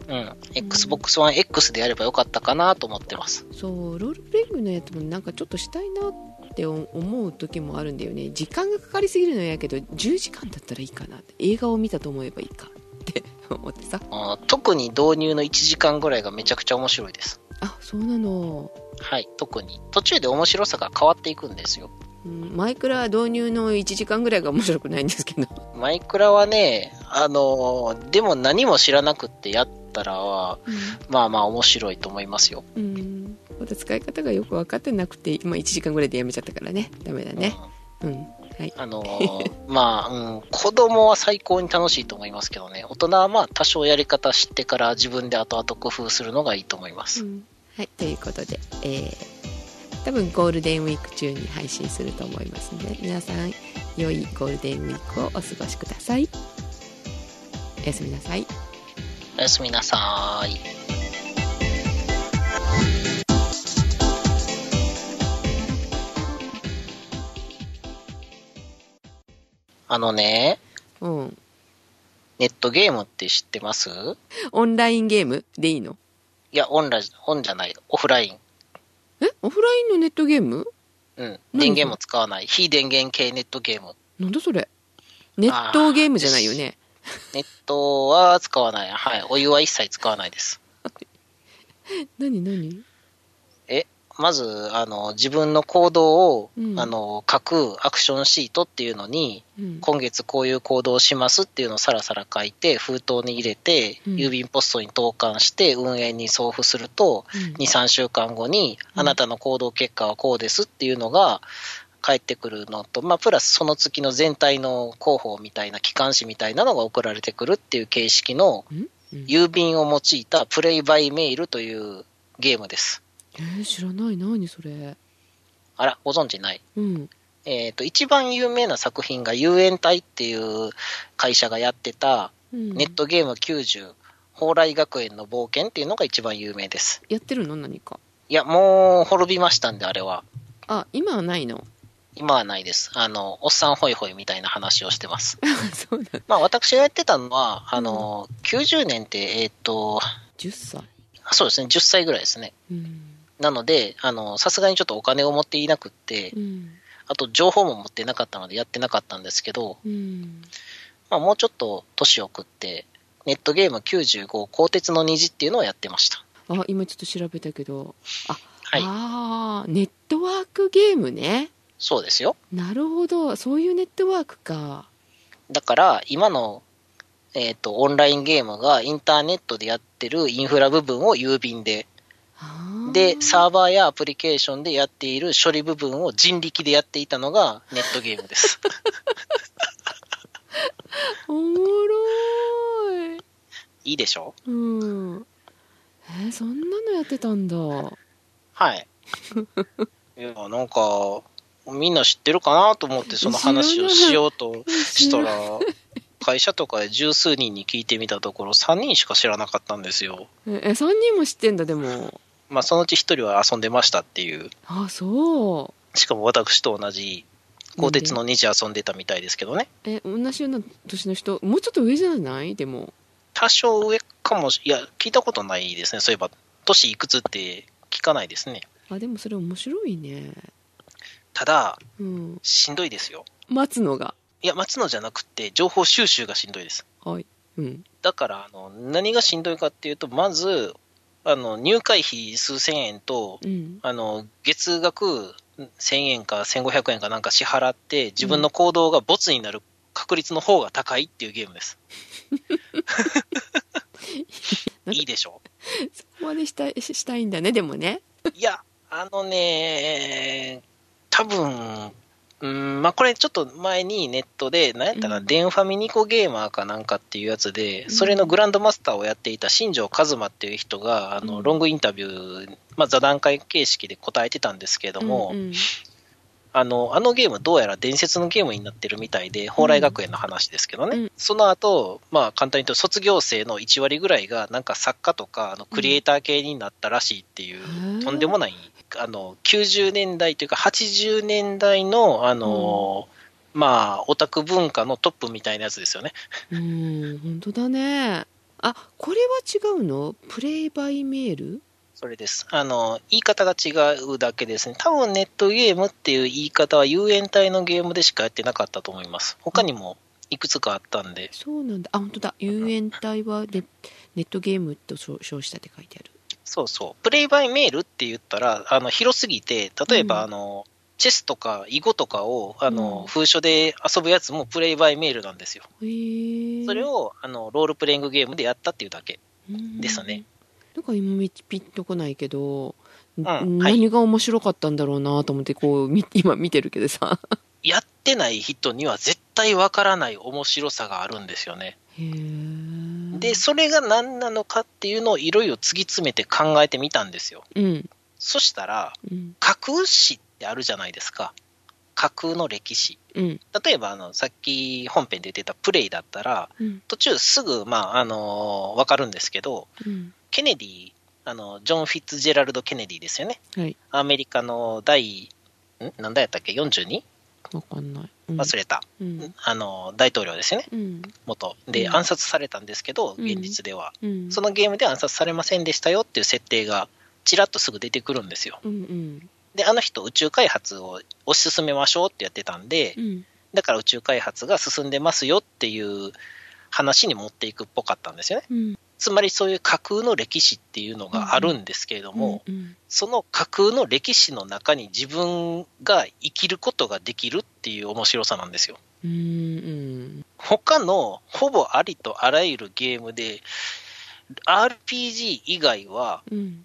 うん。Xbox One X でやればよかったかなと思ってます。そうロールプレイングのやつもなんかちょっとしたいなって思う時もあるんだよね時間がかかりすぎるのやけど10時間だったらいいかなって映画を見たと思えばいいかって思ってさ特に導入の1時間ぐらいがめちゃくちゃ面白いです。あそうなの、はい、特に。途中で面白さが変わっていくんですよ。うん、マイクラ導入の1時間ぐらいが面白くないんですけど。マイクラはね、あのーでも何も知らなくってやったらは、まあまあ面白いと思いますよ。うん、うん、また使い方がよく分かってなくて今1時間ぐらいでやめちゃったからね。ダメだね。うん。はい。うんあのー (laughs) まあ、うん、子供は最高に楽しいと思いますけどね、大人はまあ多少やり方知ってから自分で後々工夫するのがいいと思います。うん。はい、ということで、えー多分ゴールデンウィーク中に配信すると思いますので皆さん良いゴールデンウィークをお過ごしください。おやすみなさい。おやすみなさーい。あのね、うん。ネットゲームって知ってます？オンラインゲームでいいの？いや、オンラ、オンじゃない、オフライン。え？オフラインのネットゲーム？うん。何電源も使わない。非電源系ネットゲーム。なんだそれ？ネットゲームじゃないよね？ネットは使わない。はい。お湯は一切使わないです。何 (laughs) 何？え、まず、あの、自分の行動を、うん。あの、書くアクションシートっていうのに、うん。今月こういう行動をしますっていうのをさらさら書いて、封筒に入れて、うん。郵便ポストに投函して、運営に送付すると、うん。2、3週間後に、うん。あなたの行動結果はこうですっていうのが返ってくるのと、まあ、プラスその月の全体の広報みたいな、機関誌みたいなのが送られてくるっていう形式の郵便を用いたプレイバイメールというゲームです。えー、知らない。何それ？あら、ご存知ない？うん。えっ、と、一番有名な作品が遊園隊っていう会社がやってたうん。ネットゲーム90、蓬莱学園の冒険っていうのが一番有名です。やってるの？何か？いや、もう滅びましたんで、あれは。あ今はないの？今はないです。あの、おっさんホイホイみたいな話をしてます。(laughs) そうだ。まあ、私がやってたのは、あの、90年って、えっ、と、10歳？そうですね、10歳ぐらいですね。うんなので、あの、さすがにちょっとお金を持っていなくってう、んあと情報も持ってなかったのでやってなかったんですけど、うんまあ、もうちょっと年を食って、ネットゲーム95、鋼鉄の虹っていうのをやってました。あ今ちょっと調べたけどあ、はい。あーネットワークゲームねそうですよ。なるほどそういうネットワークかだから、今の、えっ、と、オンラインゲームがインターネットでやってるインフラ部分を郵便で、で、サーバーやアプリケーションでやっている処理部分を人力でやっていたのがネットゲームです。(laughs) おもろい。いいでしょ？うん。えーそんなのやってたんだ。はい。(laughs) いや、なんか、みんな知ってるかなと思ってその話をしようとしたら、会社とかで十数人に聞いてみたところ、3人しか知らなかったんですよ。ええ3人も知ってんだでもまあ、そのうち1人は遊んでましたっていう。あそうしかも私と同じ、鋼鉄の虹遊んでたみたいですけどね。え同じような年の人もうちょっと上じゃない？でも多少上かもし、いや、聞いたことないですね。そういえば、年いくつって聞かないですね。あでもそれ面白いねただ、うんしんどいですよ。待つのがいや、待つのじゃなくて、情報収集がしんどいです。はいうんだから、あの、何がしんどいかっていうと、まず、あの、入会費数千円と、うん。あの、月額1000円か1500円かなんか支払って、自分の行動がボツになる確率の方が高いっていうゲームです。(laughs) いいでしょ？そこまでしたいしたいんだねでもね。いや、あのね、多分、うん、まあ、これちょっと前にネットで、何やったかな、うん。デンファミニコゲーマーかなんかっていうやつで、うん。それのグランドマスターをやっていた新庄一馬っていう人が、あの、うん。ロングインタビュー、まあ、座談会形式で答えてたんですけれども、うんうん。あの、あのゲームどうやら伝説のゲームになってるみたいで、蓬莱学園の話ですけどね。うん。その後、まあ簡単に言うと卒業生の1割ぐらいがなんか作家とか、あの、クリエイター系になったらしいっていう、とんでもない、あの、90年代というか80年代の、あの、まあ、オタク文化のトップみたいなやつですよね。うん本当だねあこれは違うの？プレイバイメール？それです。あの、言い方が違うだけですね。多分ネットゲームっていう言い方は遊園隊のゲームでしかやってなかったと思います。他にもいくつかあったんで。そうなんだあ本当だ遊園隊はネネットゲームと称称したって書いてあるそうそう。プレイバイメールって言ったら、あの、広すぎて、例えば、うんあの、チェスとか囲碁とかを、あの、うん封書で遊ぶやつもプレイバイメールなんですよ。それを、あの、ロールプレイングゲームでやったっていうだけ。ですねなんか今みピッとこないけど、ん何が面白かったんだろうなと思ってこうみ (laughs) 今見てるけどさやってない人には絶対わからない面白さがあるんですよね。へえで、それが何なのかっていうのをいろいろ突き詰めて考えてみたんですよ。うんそしたら、うん架空史ってあるじゃないですか。架空の歴史。うん例えば、あの、さっき本編で言ってたプレイだったら、うん途中すぐ、まあ、あのわかるんですけど、うんケネディ、あの、ジョン・フィッツジェラルド・ケネディですよね。はいアメリカの第、ん？何代やったっけ ?42? わかんない、うん、忘れた。うんあの、大統領ですよね。うん元。で、うん暗殺されたんですけど、うん現実では。うんそのゲームで暗殺されませんでしたよっていう設定がちらっとすぐ出てくるんですよ。うんうんで、あの人宇宙開発を推し進めましょうってやってたんで、うんだから宇宙開発が進んでますよっていう話に持っていくっぽかったんですよね。うんつまりそういう架空の歴史っていうのがあるんですけれども、うんその架空の歴史の中に自分が生きることができるっていう面白さなんですよ。うんうん他のほぼありとあらゆるゲームで RPG 以外はうん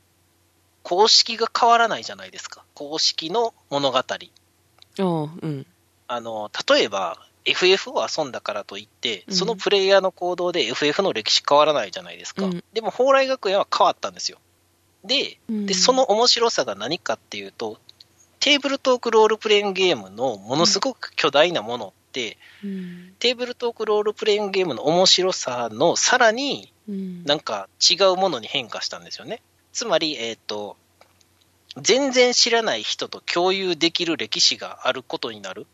公式が変わらないじゃないですか。公式の物語。うんあの、例えば FF を遊んだからといって、うんそのプレイヤーの行動で FF の歴史変わらないじゃないですか。うんでも蓬莱学園は変わったんですよ。で、うんで、その面白さが何かっていうと、テーブルトークロールプレイングゲームのものすごく巨大なものって、うんテーブルトークロールプレイングゲームの面白さのさらにうんなんか違うものに変化したんですよね。つまり、えっ、と、全然知らない人と共有できる歴史があることになる。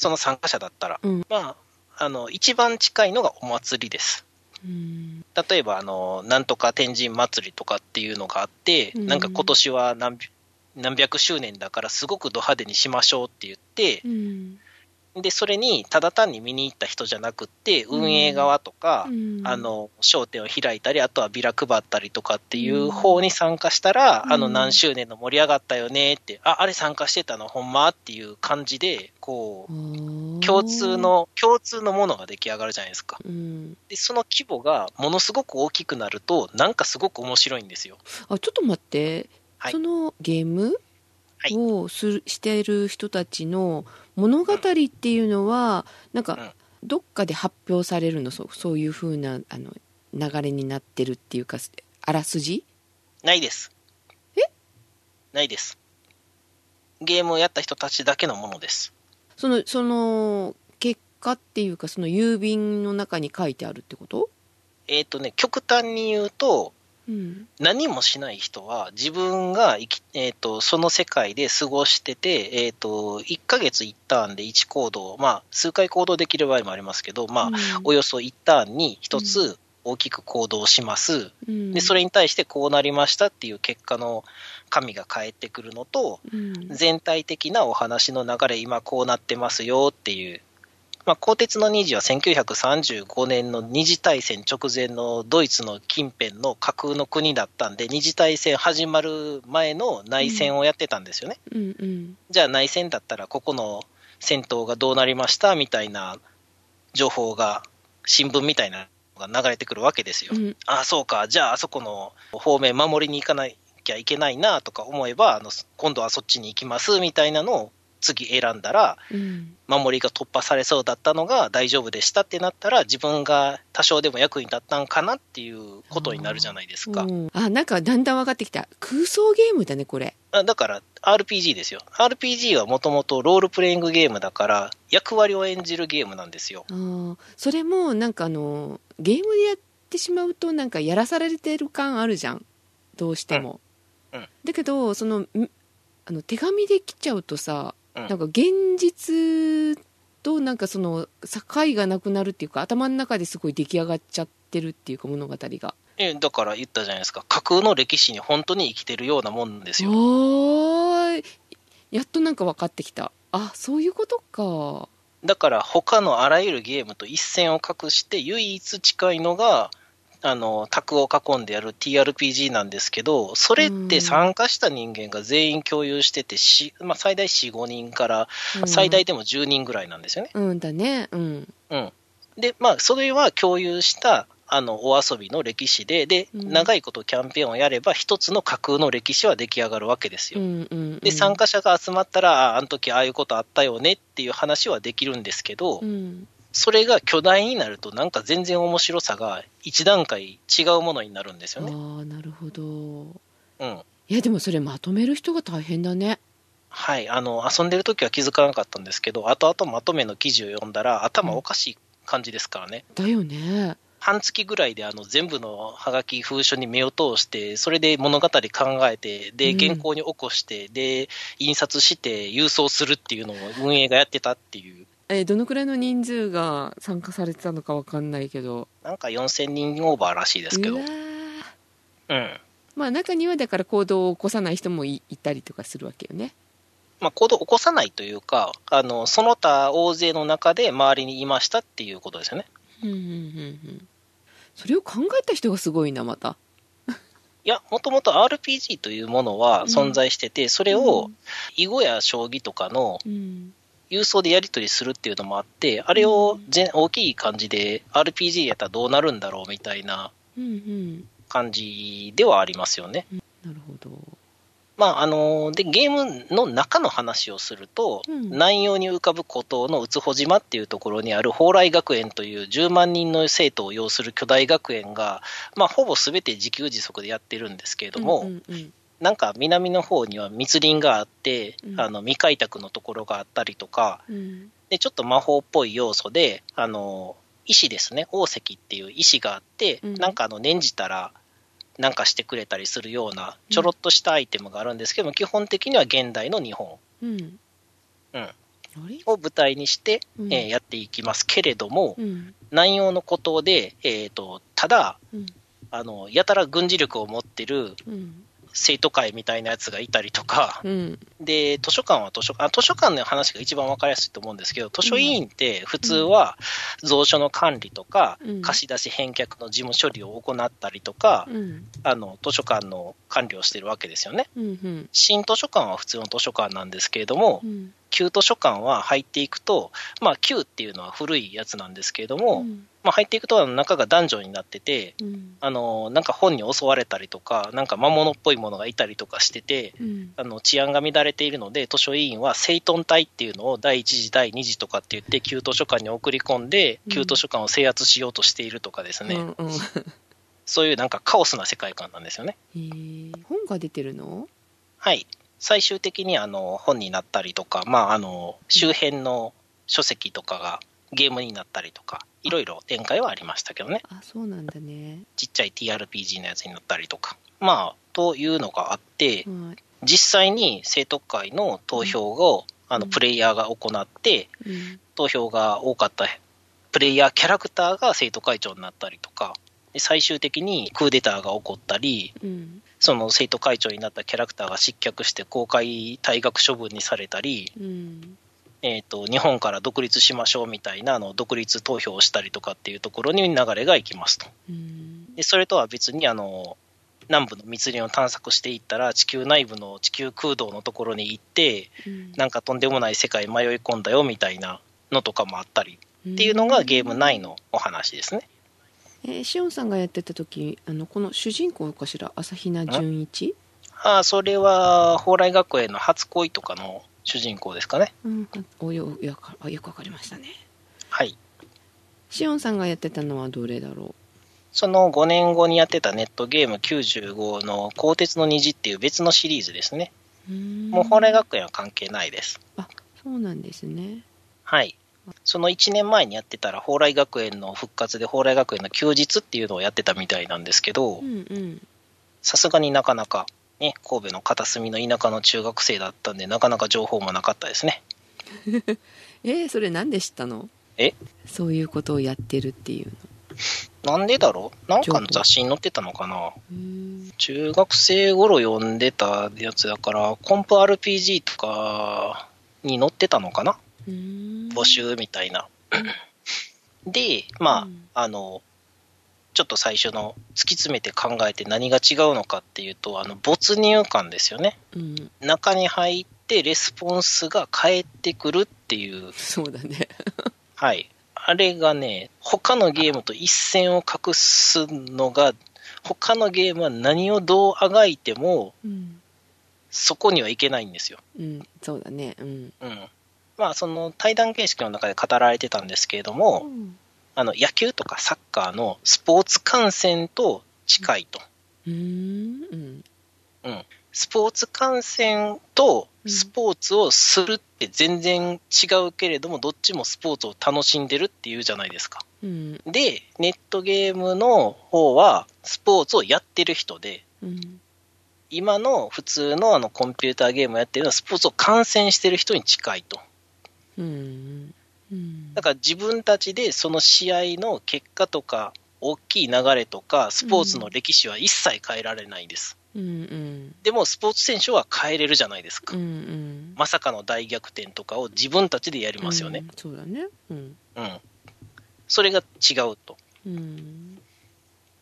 その参加者だったら。うんまあ、あの、一番近いのがお祭りです。うん例えば、あの、なんとか天神祭りとかっていうのがあって、うんなんか今年は何百何百周年だからすごくド派手にしましょうって言ってう、んで、それにただ単に見に行った人じゃなくって、運営側とか、うん。あの、商店を開いたり、あとはビラ配ったりとかっていう方に参加したら、うん。あの、何周年の盛り上がったよねって、あ、あれ参加してたのほんまっていう感じで、こう、共通の、共通のものが出来上がるじゃないですか。うん。で、その規模がものすごく大きくなると、なんかすごく面白いんですよ。あちょっと待って、はい。そのゲームはい。をするしている人たちの物語っていうのは、なんかどっかで発表されるの？そうそういう風なあの流れになってるっていうかあらすじ？ないです。え？ないです。ゲームをやった人たちだけのものです。そのその結果っていうかその郵便の中に書いてあるってこと？えっ、とね、極端に言うと、うん。何もしない人は自分が生き、えー、とその世界で過ごしてて、えー、と1ヶ月1ターンで1行動、まあ、数回行動できる場合もありますけど、まあうん。およそ1ターンに1つ大きく行動します、うん。でそれに対してこうなりましたっていう結果の紙が返ってくるのとうん。全体的なお話の流れ今こうなってますよっていう、まあ、鋼鉄の二次は1935年の二次大戦直前のドイツの近辺の架空の国だったんで二次大戦始まる前の内戦をやってたんですよね、うんうんじゃあ内戦だったらここの戦闘がどうなりましたみたいな情報が新聞みたいなのが流れてくるわけですよ、うん。ああそうか。じゃああそこの方面守りに行かなきゃいけないなとか思えばあの今度はそっちに行きますみたいなのを次選んだらうん。守りが突破されそうだったのが大丈夫でしたってなったら自分が多少でも役に立ったんかなっていうことになるじゃないですか、うん。あなんかだんだん分かってきた。空想ゲームだねこれ。あだから RPG ですよ。RPG はもともとロールプレイングゲームだから役割を演じるゲームなんですよ。あー。それもなんかあのゲームでやってしまうとなんかやらされてる感あるじゃん。どうしても、うん。うん。だけどそのんあの手紙で来ちゃうとさ、うん。なんか現実となんかその境がなくなるっていうか頭の中ですごい出来上がっちゃってるっていうか物語が。えだから言ったじゃないですか。架空の歴史に本当に生きてるようなもんですよ。やっとなんか分かってきた。あそういうことか。だから他のあらゆるゲームと一線を画して唯一近いのがあの卓を囲んでやる TRPG なんですけどそれって参加した人間が全員共有しててし、まあ、最大45人からうん。最大でも10人ぐらいなんですよね。うんだね。うん。うん、でまあそれは共有したあのお遊びの歴史でで、うん。長いことキャンペーンをやれば一つの架空の歴史は出来上がるわけですよ。うんうんうん。で参加者が集まったらああの時ああいうことあったよねっていう話はできるんですけど、うんそれが巨大になるとなんか全然面白さが一段階違うものになるんですよね。ああなるほどうん。いやでもそれまとめる人が大変だねはい。あの、遊んでる時は気づかなかったんですけど、後々まとめの記事を読んだら頭おかしい感じですからね。だよね半月ぐらいであの全部のハガキ封書に目を通して、それで物語考えて、で、うん原稿に起こして、で、印刷して郵送するっていうのを運営がやってたっていう。えーどのくらいの人数が参加されてたのかわかんないけどなんか4000人オーバーらしいですけど。うん。ーまあ中にはだから行動を起こさない人もいいたりとかするわけよね。まあ、行動を起こさないというか、あの、その他大勢の中で周りにいましたっていうことですよね。うんうんうんうん。それを考えた人がすごいな、また。(laughs) いや、もともと RPG というものは存在してて、それを囲碁や将棋とかのうん。郵送でやり取りするっていうのもあって、あれを全大きい感じで RPG やったらどうなるんだろうみたいなうんうん。感じではありますよね。なるほど。まあ、あの、で、ゲームの中の話をすると、うん南洋に浮かぶ孤島のうつほ島っていうところにある蓬莱学園という10万人の生徒を要する巨大学園が、まあ、ほぼ全て自給自足でやってるんですけれども、うんうんうんなんか南の方には密林があって、うんあの未開拓のところがあったりとか、うんでちょっと魔法っぽい要素で、あの石ですね、宝石っていう石があって、うんなんかあの念じたら、なんかしてくれたりするような、ちょろっとしたアイテムがあるんですけども、基本的には現代の日本うん。を舞台にして、うんえーやっていきますけれども、うん。南洋の孤島で、えー、とただうん。あの、やたら軍事力を持ってるうん。生徒会みたいなやつがいたりとか、うん。で、図書館は図書館、あ図書館の話が一番わかりやすいと思うんですけど、図書委員って普通は蔵書の管理とか、うん貸し出し返却の事務処理を行ったりとか、うん。あの、図書館の管理をしてるわけですよね。うん。うん。新図書館は普通の図書館なんですけれどもう、ん。旧図書館は入っていくと、まあ旧っていうのは古いやつなんですけれども、うん。まあ入っていくとあの中がダンジョンになってて、うん。あの、なんか本に襲われたりとか、なんか魔物っぽいものがいたりとかしてて、うん。あの治安が乱れているので、図書委員は整頓隊っていうのを第1次、第2次とかって言って、旧図書館に送り込んで、うん旧図書館を制圧しようとしているとかですね、うん。うん。そういうなんかカオスな世界観なんですよね。本が出てるの？はい。最終的にあの本になったりとか、まあ、あの周辺の書籍とかがゲームになったりとか、いろいろ展開はありましたけどね。あ、そうなんだね。ちっちゃい TRPG のやつになったりとか。まあ、というのがあって、はい。実際に生徒会の投票を、あのうんプレイヤーが行って、うん。投票が多かったプレイヤーキャラクターが生徒会長になったりとか、で最終的にクーデターが起こったり、うん。その生徒会長になったキャラクターが失脚して公開退学処分にされたり、うん。えー、と日本から独立しましょうみたいなあの独立投票をしたりとかっていうところに流れがいきますと。うん。でそれとは別にあの南部の密林を探索していったら地球内部の地球空洞のところに行ってうんなんかとんでもない世界に迷い込んだよみたいなのとかもあったりっていうのがゲーム内のお話ですね。えー、しおんさんがやってた時あのこの主人公かしら？朝比奈純一？ああ、それは蓬莱学園の初恋とかの主人公ですかね。うんおよよよくわかりましたねはい。しおんさんがやってたのはどれだろその5年後にやってたネットゲーム95の鋼鉄の虹っていう別のシリーズですね。もう蓬莱学園は関係ないです。あそうなんですねはい。その1年前にやってたら、蓬莱学園の復活で、蓬莱学園の休日っていうのをやってたみたいなんですけどさすがになかなか、ね、神戸の片隅の田舎の中学生だったんで、なかなか情報もなかったですね。(laughs) えー、それなんで知ったの？え？そういうことをやってるっていうなんでだろう？なんかの雑誌に載ってたのかな？中学生頃読んでたやつだから、コンプ RPG とかに載ってたのかな？募集みたいな。で、まあ、うん。あの、ちょっと最初の突き詰めて考えて何が違うのかっていうと、あの、没入感ですよね。うん中に入ってレスポンスが返ってくるっていう、そうだね (laughs) はい。あれがね、他のゲームと一線を画すのが、他のゲームは何をどうあがいても、うん、そこにはいけないんですよ。うん、そうだねうんうん。まあ、その対談形式の中で語られてたんですけれども、うんあの野球とかサッカーのスポーツ観戦と近いと。うーんうんスポーツ観戦とうんスポーツをするって全然違うけれども、どっちもスポーツを楽しんでるっていうじゃないですか。うんで、ネットゲームの方はスポーツをやってる人で、うん今の普通のあのコンピューターゲームをやってるのはスポーツを観戦してる人に近いと。うんうんだから自分たちでその試合の結果とか、大きい流れとか、スポーツの歴史は一切変えられないです。うんうんでもスポーツ選手は変えれるじゃないですか。うんうんまさかの大逆転とかを自分たちでやりますよねう。んそうだねうんうん。それが違うと。うん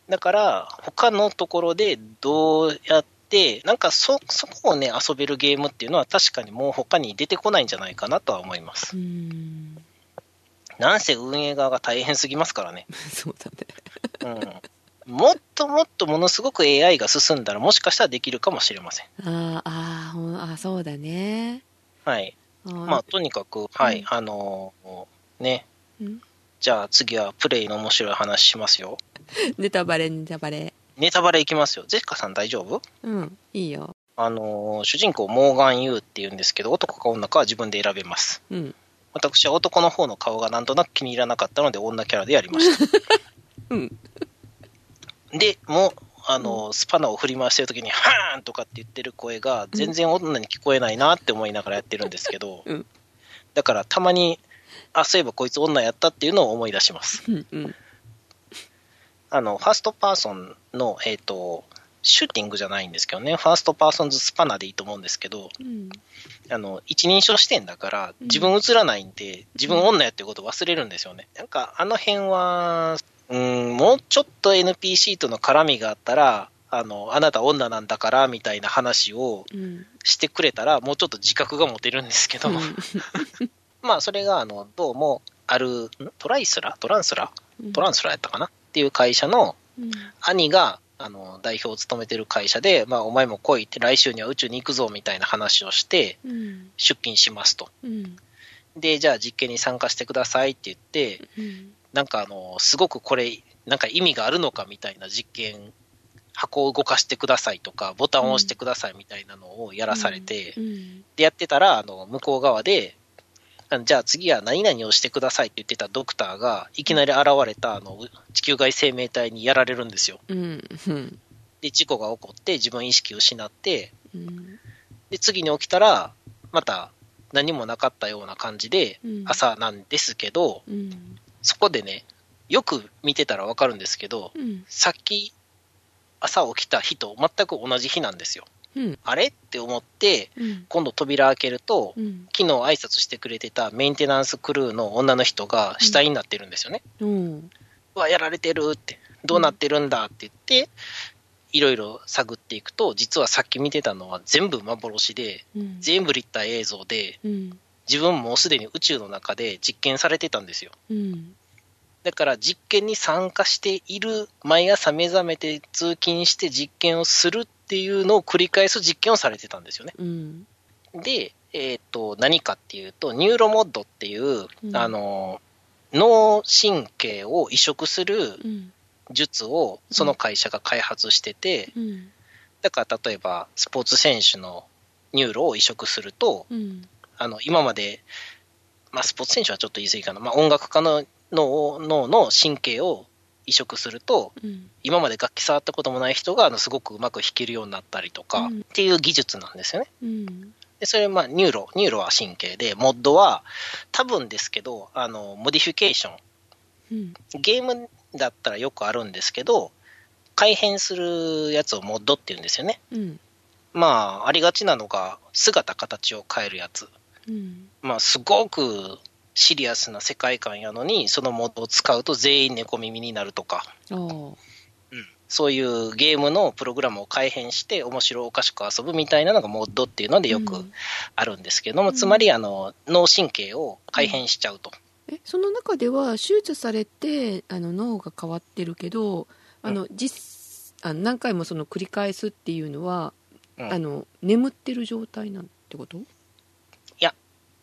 だから、他のところでどうやって、なんかそ、そこをね、遊べるゲームっていうのは確かにもう他に出てこないんじゃないかなとは思います。うんなんせ運営側が大変すぎますからね。(laughs) そうだねうん。もっともっとものすごく AI が進んだらもしかしたらできるかもしれません。あーあーほんあそうだねはい。まあ、とにかく、はい、うんあのーね。うんじゃあ次はプレイの面白い話しますよ。(laughs) ネタバレネタバレネタバレいきますよ。ジェシカさん大丈夫？うんいいよあのー主人公モーガン・ユーっていうんですけど、男か女かは自分で選べます。うん私は男の方の顔がなんとなく気に入らなかったので女キャラでやりました。(laughs) うんで、もう、あのースパナを振り回してる時に、ハーンとかって言ってる声が全然女に聞こえないなって思いながらやってるんですけど、(laughs) うんだからたまに、あ、そういえばこいつ女やったっていうのを思い出します。うんうんあの、 first person の、えっ、と、シューティングじゃないんですけどね、 first person's スパナでいいと思うんですけど、うん。あの、一人称視点だから、うん。自分映らないんで、自分女やってこと忘れるんですよね。なんか、あの辺は、うん、もうちょっと NPC との絡みがあったら、あの、あなた女なんだから、みたいな話をうん。してくれたら、もうちょっと自覚が持てるんですけど、(laughs) まあ、それが、あの、どうも、ある、ん？トライスラトランスラうん。トランスラやったかな？っていう会社のうん。兄が、あの、代表を務めてる会社で、まあ、お前も来いって、来週には宇宙に行くぞ、みたいな話をして、うん。出勤しますと。うん。で、じゃあ実験に参加してくださいって言って、うん。なんかあの、すごくこれ、なんか意味があるのかみたいな実験、箱を動かしてくださいとか、ボタンを押してくださいみたいなのをやらされて、うん。で、やってたら、あの、向こう側で、じゃあ次は何々をしてくださいって言ってたドクターが、いきなり現れた、あの、地球外生命体にやられるんですよ。うん。うん。で、事故が起こって、自分意識を失って、うん。で、次に起きたら、また何もなかったような感じで、うん。朝なんですけど、うん。そこでね、よく見てたらわかるんですけど、うん。さっき朝起きた日と全く同じ日なんですよ。うん。あれ？って思って、うん。今度扉開けると、うん。昨日挨拶してくれてたメンテナンスクルーの女の人が死体になってるんですよね。うん。うわ、やられてるって、どうなってるんだって言って、いろいろ探っていくと、実はさっき見てたのは全部幻で、うん。全部立体映像で、うん。自分もうすでに宇宙の中で実験されてたんですよ。うん。だから実験に参加している、毎朝目覚めて通勤して実験をするっていうのを繰り返す実験をされてたんですよね。うん。で、えっ、と、何かっていうと、 Neuromod っていう、うん。あの、脳神経を移植するうん。術をその会社が開発してて、うん。だから例えばスポーツ選手の neuro を移植すると、うん。あの、今まで、まあスポーツ選手はちょっと言い過ぎかな、まあ音楽家の脳脳の神経を移植すると、うん今まで楽器触ったこともない人があのすごくうまく弾けるようになったりとか、うんっていう技術なんですよね。うんで、それまあ neuro、neuro は神経で、 mod は多分ですけど、あの、 modification。うんゲームだったらよくあるんですけど、改変するやつを mod って言うんですよね。うんまあ、ありがちなのが、姿、形を変えるやつ。うんまあ、すごくシリアスな世界観やのに、その mod を使うと全員猫耳になるとか、うん、そういうゲームのプログラムを改変して面白おかしく遊ぶみたいなのが mod っていうのでよくうん。あるんですけども、うん。つまりあの脳神経を改変しちゃうと。えその中では手術されてあの脳が変わってるけどあの実あ何回もその繰り返すっていうのは、うん。あの眠ってる状態なんてこと？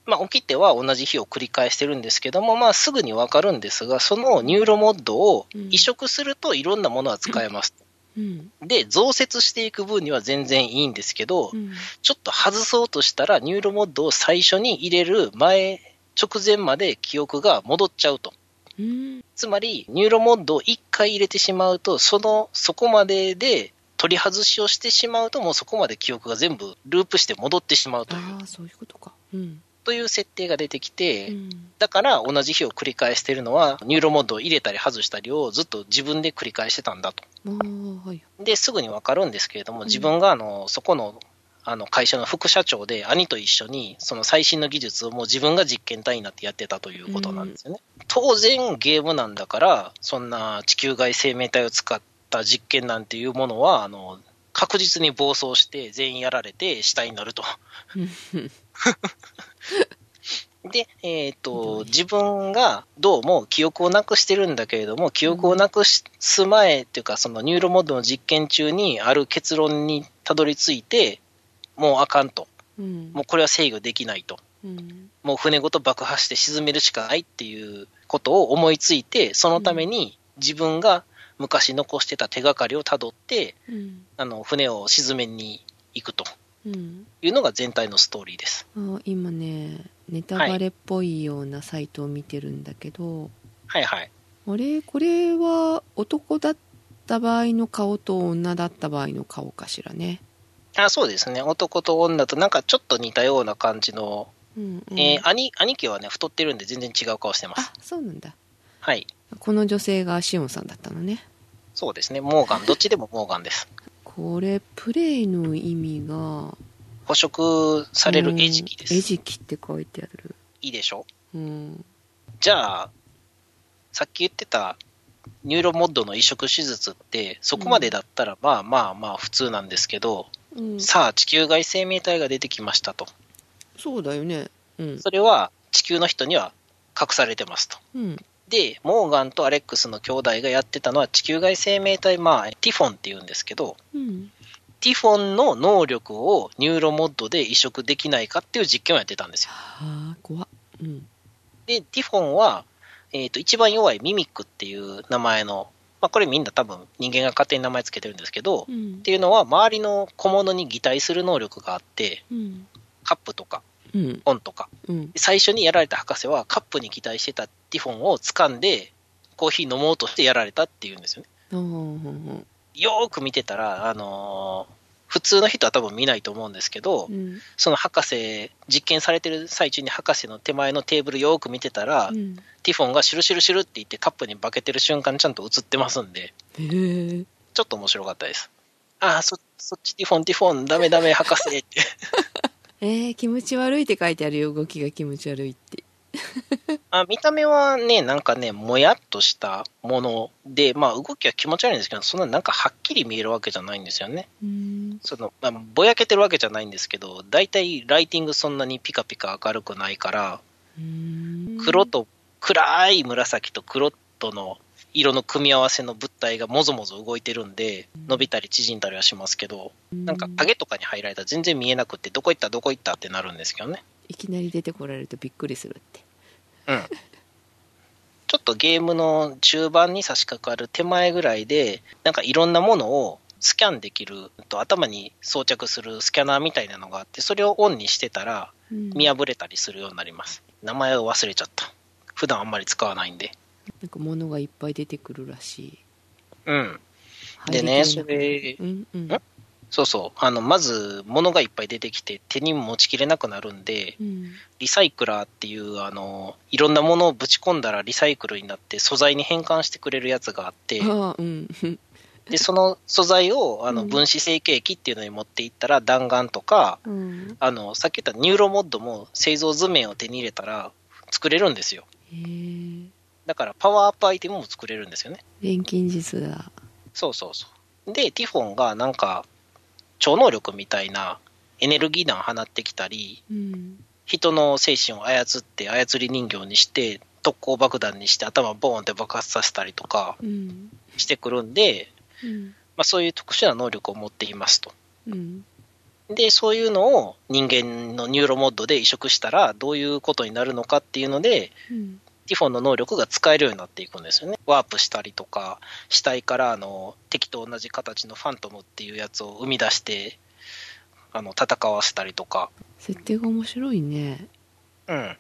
まあ、起きては同じ日を繰り返してるんですけども、まあ、すぐにわかるんですが、その Neuromod を移植するといろんなものは使えます。うん。で、増設していく分には全然いいんですけど、うん。ちょっと外そうとしたら、 Neuromod を最初に入れる前、直前まで記憶が戻っちゃうと。うん。つまり、 Neuromod を1回入れてしまうと、その、そこまでで取り外しをしてしまうと、もうそこまで記憶が全部ループして戻ってしまうという。ああそういうことか。うんという設定が出てきて、うんだから同じ日を繰り返してるのは、 Neuromod を入れたり外したりをずっと自分で繰り返してたんだと。はいで、すぐにわかるんですけれども、ん自分があの、そこの、あの、会社の副社長で兄と一緒に、その最新の技術をもう自分が実験体になってやってたということなんですよね。当然ゲームなんだから、そんな地球外生命体を使った実験なんていうものは、あの、確実に暴走して全員やられて死体になると。(laughs) で、えっ、と、自分がどうも記憶をなくしてるんだけれども、記憶をなくす前っていうか、その Neuromod の実験中にある結論にたどり着いて、もうあかんと。うん。もうこれは制御できないと。うん。もう船ごと爆破して沈めるしかないっていうことを思いついて、そのために自分が昔残してた手がかりをたどって、うん。あの、船を沈めに行くと。うんいうのが全体のストーリーです。あ今ねネタバレっぽいようなサイトを見てるんだけど、はいはい。あれ？これは男だった場合の顔と女だった場合の顔かしらねあそうですね。男と女となんかちょっと似たような感じの、うんうんえー兄、兄貴はね、太ってるんで全然違う顔してますあ。そうなんだはい。この女性がシオンさんだったのねそうですね。モーガン、どっちでもモーガンです。これプレイの意味が捕食される餌食です。うん餌食って書いてある。いいでしょ？うん。じゃあ、さっき言ってた Neuromod の移植手術って、そこまでだったらまあまあまあ普通なんですけど、うん。さあ地球外生命体が出てきましたと。そうだよね。うん。それは地球の人には隠されてますと。うんで、モーガンとアレックスの兄弟がやってたのは地球外生命体、まあ、 Typhon って言うんですけど、うん。 Typhon の能力を Neuromod で移植できないかっていう実験をやってたんですよ。はあ怖っ。うん。で、ティフォンは、えっ、と、一番弱いミミックっていう名前の、まあ、これみんな多分人間が勝手に名前つけてるんですけど、っうん。ていうのは周りの小物に擬態する能力があって、うん。カップとか、うん本とか。うん最初にやられた博士はカップに擬態してたティフォンを掴んで、コーヒー飲もうとしてやられたっていうんですよね。よーく見てたら、あのー普通の人は多分見ないと思うんですけど、うんその博士、実験されてる最中に博士の手前のテーブルよーく見てたら、うんティフォンがシュルシュルシュルって言ってカップに化けてる瞬間ちゃんと映ってますんで、ちょっと面白かったです。ああ、そ、そっちティフォンティフォン、ダメダメ博士って。えー、気持ち悪いって書いてあるよ。動きが気持ち悪いって。(laughs) あ見た目はね、なんかね、もやっとしたもので、まあ動きは気持ち悪いんですけど、そんななんかはっきり見えるわけじゃないんですよね。うん。その、まあ、ぼやけてるわけじゃないんですけど、大体ライティングそんなにピカピカ明るくないから、うん。黒と、暗い紫と黒との色の組み合わせの物体がもぞもぞ動いてるんで、伸びたり縮んだりはしますけど、なんか影とかに入られたら全然見えなくて、どこ行ったどこ行ったってなるんですけどね。いきなり出てこられるとびっくりするってうん。ちょっとゲームの中盤に差し掛かる手前ぐらいで、なんかいろんなものをスキャンできると頭に装着するスキャナーみたいなのがあって、それをオンにしてたらうん見破れたりするようになります。名前を忘れちゃった。普段あんまり使わないんで。なんか物がいっぱい出てくるらしい。うん。でね、それうんうん。ん？そうそう。あの、まず、物がいっぱい出てきて手に持ちきれなくなるんで、うん。リサイクラーっていう、あの、いろんなものをぶち込んだらリサイクルになって素材に変換してくれるやつがあって、うん。(laughs) で、その素材を、あの、うん。分子成形機っていうのに持っていったら弾丸とか、うん。あの、さっき言ったニューロモッドも製造図面を手に入れたら作れるんですよ。へえだからパワーアップアイテムも作れるんですよね。錬金術だそうそうそう。で、ティフォンがなんか、超能力みたいなエネルギー弾放ってきたり、うん人の精神を操って操り人形にして、特攻爆弾にして頭ボーンって爆発させたりとかうんしてくるんで、うんまあそういう特殊な能力を持っていますと。うんで、そういうのを人間のニューロモッドで移植したらどういうことになるのかっていうので、うんティフォンの能力が使えるようになっていくんですよね。ワープしたりとか、死体からあの敵と同じ形のファントムっていうやつを生み出して、あの戦わせたりとか。設定が面白いねうん。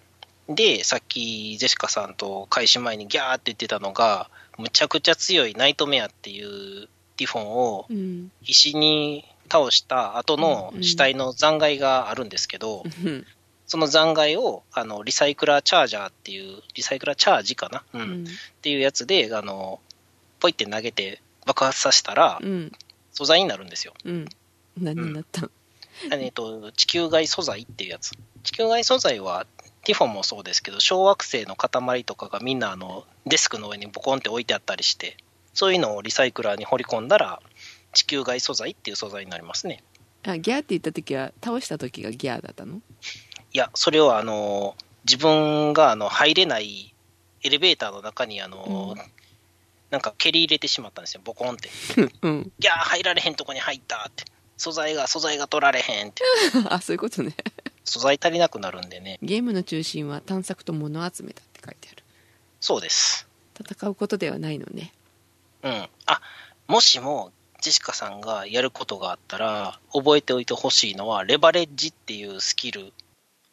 で、さっきジェシカさんと開始前にギャーって言ってたのが、むちゃくちゃ強いナイトメアっていうティフォンをうん必死に倒した後の死体の残骸があるんですけど、うんその残骸を、あの、リサイクラーチャージャーっていう、リサイクラーチャージかな？うん。うんっていうやつで、あの、ポイって投げて爆発させたら、うん素材になるんですよ。うん何になったの？えっと、地球外素材っていうやつ。地球外素材は、ティフォンもそうですけど、小惑星の塊とかがみんなあの、デスクの上にボコンって置いてあったりして、そういうのをリサイクラーに掘り込んだら、地球外素材っていう素材になりますね。あギャーって言った時は倒した時がギャーだったの？いや、それをあの、自分があの入れないエレベーターの中にあの、うんなんか蹴り入れてしまったんですよ、ボコンって。(laughs) うんギャー入られへんとこに入ったって。素材が、素材が取られへんって。(laughs) あそういうことね素材足りなくなるんでね。ゲームの中心は探索と物集めだって書いてあるそうです。戦うことではないのねうん。あ、もしも、ジェシカさんがやることがあったら、覚えておいてほしいのは、レバレッジっていうスキル。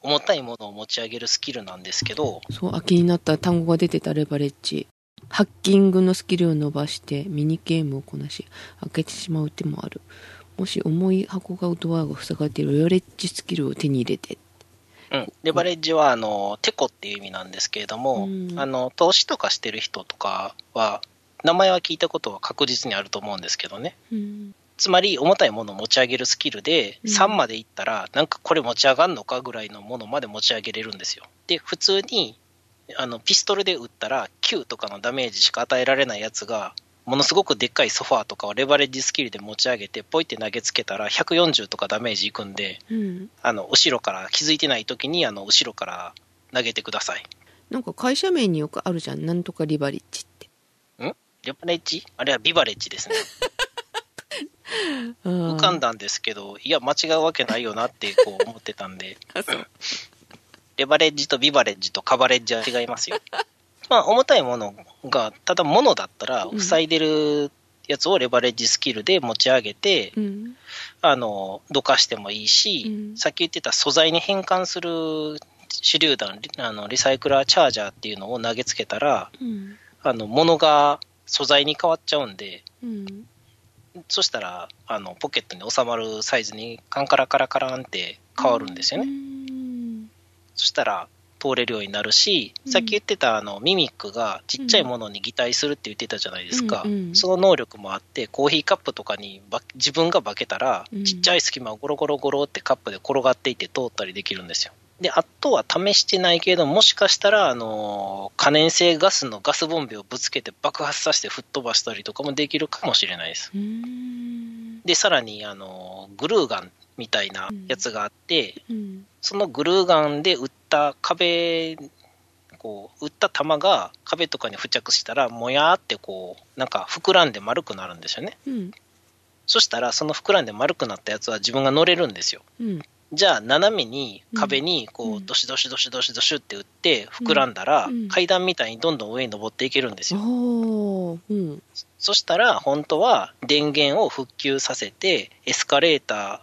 重たいものを持ち上げるスキルなんですけど、そうあ気になった単語が出てたレバレッジ。ハッキングのスキルを伸ばしてミニゲームをこなし開けてしまう手もある。もし重い箱がドアが塞がっているレバレッジスキルを手に入れて。うん、レバレッジは、あの、テコっていう意味なんですけれども、うん。あの、投資とかしてる人とかは、名前は聞いたことは確実にあると思うんですけどね。うんつまり、重たいものを持ち上げるスキルで、うん3までいったら、なんかこれ持ち上がんのかぐらいのものまで持ち上げれるんですよ。で、普通に、あの、ピストルで撃ったら、9とかのダメージしか与えられないやつが、ものすごくでっかいソファーとかをレバレッジスキルで持ち上げて、ポイって投げつけたら、140とかダメージいくんで、うんあの、後ろから、気づいてない時に、あの、後ろから投げてください。なんか会社名によくあるじゃんなんとかリバレッジってレバレッジ？あれはビバレッジですね。浮浮かんだんですけど、いや、間違うわけないよなってこう思ってたんで、(laughs) レバレッジとビバレッジとカバレッジは違いますよ。まあ、重たいものが、ただ物だったら、うん。塞いでるやつをレバレッジスキルで持ち上げて、うん。あの、どかしてもいいし、うん。さっき言ってた素材に変換する手榴弾、リあのリサイクラーチャージャーっていうのを投げつけたら、うん。あの、物が素材に変わっちゃうんで、うんそしたら、あの、ポケットに収まるサイズにカンカラカラカランって変わるんですよね。ねそしたら、通れるようになるし、うん。さっき言ってたあのミミックがちっちゃいものに擬態するって言ってたじゃないですか、うんうんその能力もあって、コーヒーカップとかにば自分が化けたら、うん。ちっちゃい隙間をゴロゴロゴロってカップで転がっていって通ったりできるんですよ。で、あとは試してないけれども、もしかしたら、あの、可燃性ガスのガスボンベをぶつけて爆発させて吹っ飛ばしたりとかもできるかもしれないです。うんで、さらに、あの、グルーガンみたいなやつがあって、うんそのグルーガンで撃った壁、こう、撃った弾が壁とかに付着したら、もやーってこう、なんか膨らんで丸くなるんですよね。うんそしたら、その膨らんで丸くなったやつは自分が乗れるんですよ。うんじゃあ、斜めに壁に、こう、うん。ドシドシドシドシドシって打って、膨らんだら、うん。階段みたいにどんどん上に登っていけるんですよ。うん。そしたら、本当は電源を復旧させて、エスカレータ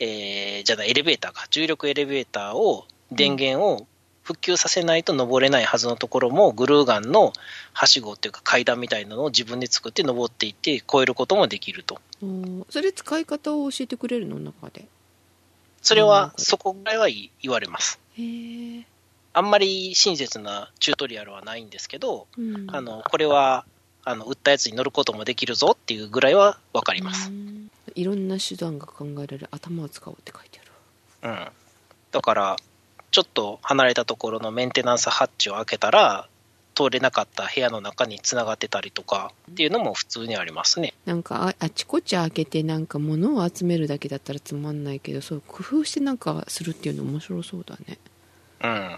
ー、えー、じゃない、エレベーターか、重力エレベーターを、電源を復旧させないと登れないはずのところも、グルーガンのはしごっていうか階段みたいなのを自分で作って登っていって、越えることもできると。それ使い方を教えてくれるの？中でそれは、そこぐらいは言言われます。あんまり親切なチュートリアルはないんですけど、うんあの、これは、あの、売ったやつに乗ることもできるぞっていうぐらいはわかりますう。んいろんな手段が考えられる頭を使おうって書いてあるうん。だから、ちょっと離れたところのメンテナンスハッチを開けたら、通れなかった部屋の中に繋がってたりとかっていうのも普通にありますね。なんかああちこち開けてなんか物を集めるだけだったらつまんないけどそう工夫してなんかするっていうの面白そうだねうん。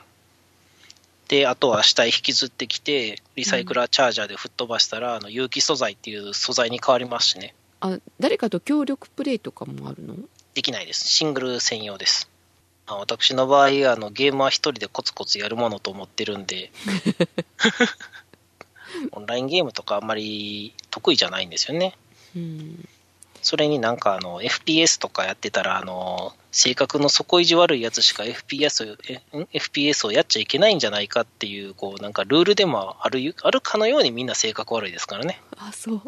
で、あとは下へ引きずってきて、リサイクラーチャージャーで吹っ飛ばしたら、あの有機素材っていう素材に変わりますしね。あ誰かと協力プレイとかもあるの？できないです。シングル専用です。あ私の場合、あのゲームは一人でコツコツやるものと思ってるんで、(laughs) オンラインゲームとかあんまり得意じゃないんですよね。うんそれになんかあの FPS とかやってたら、あの性格の底意地悪いやつしか FPS を FPS をやっちゃいけないんじゃないかっていう、こうなんかルールでもあるあるかのようにみんな性格悪いですからね。あそう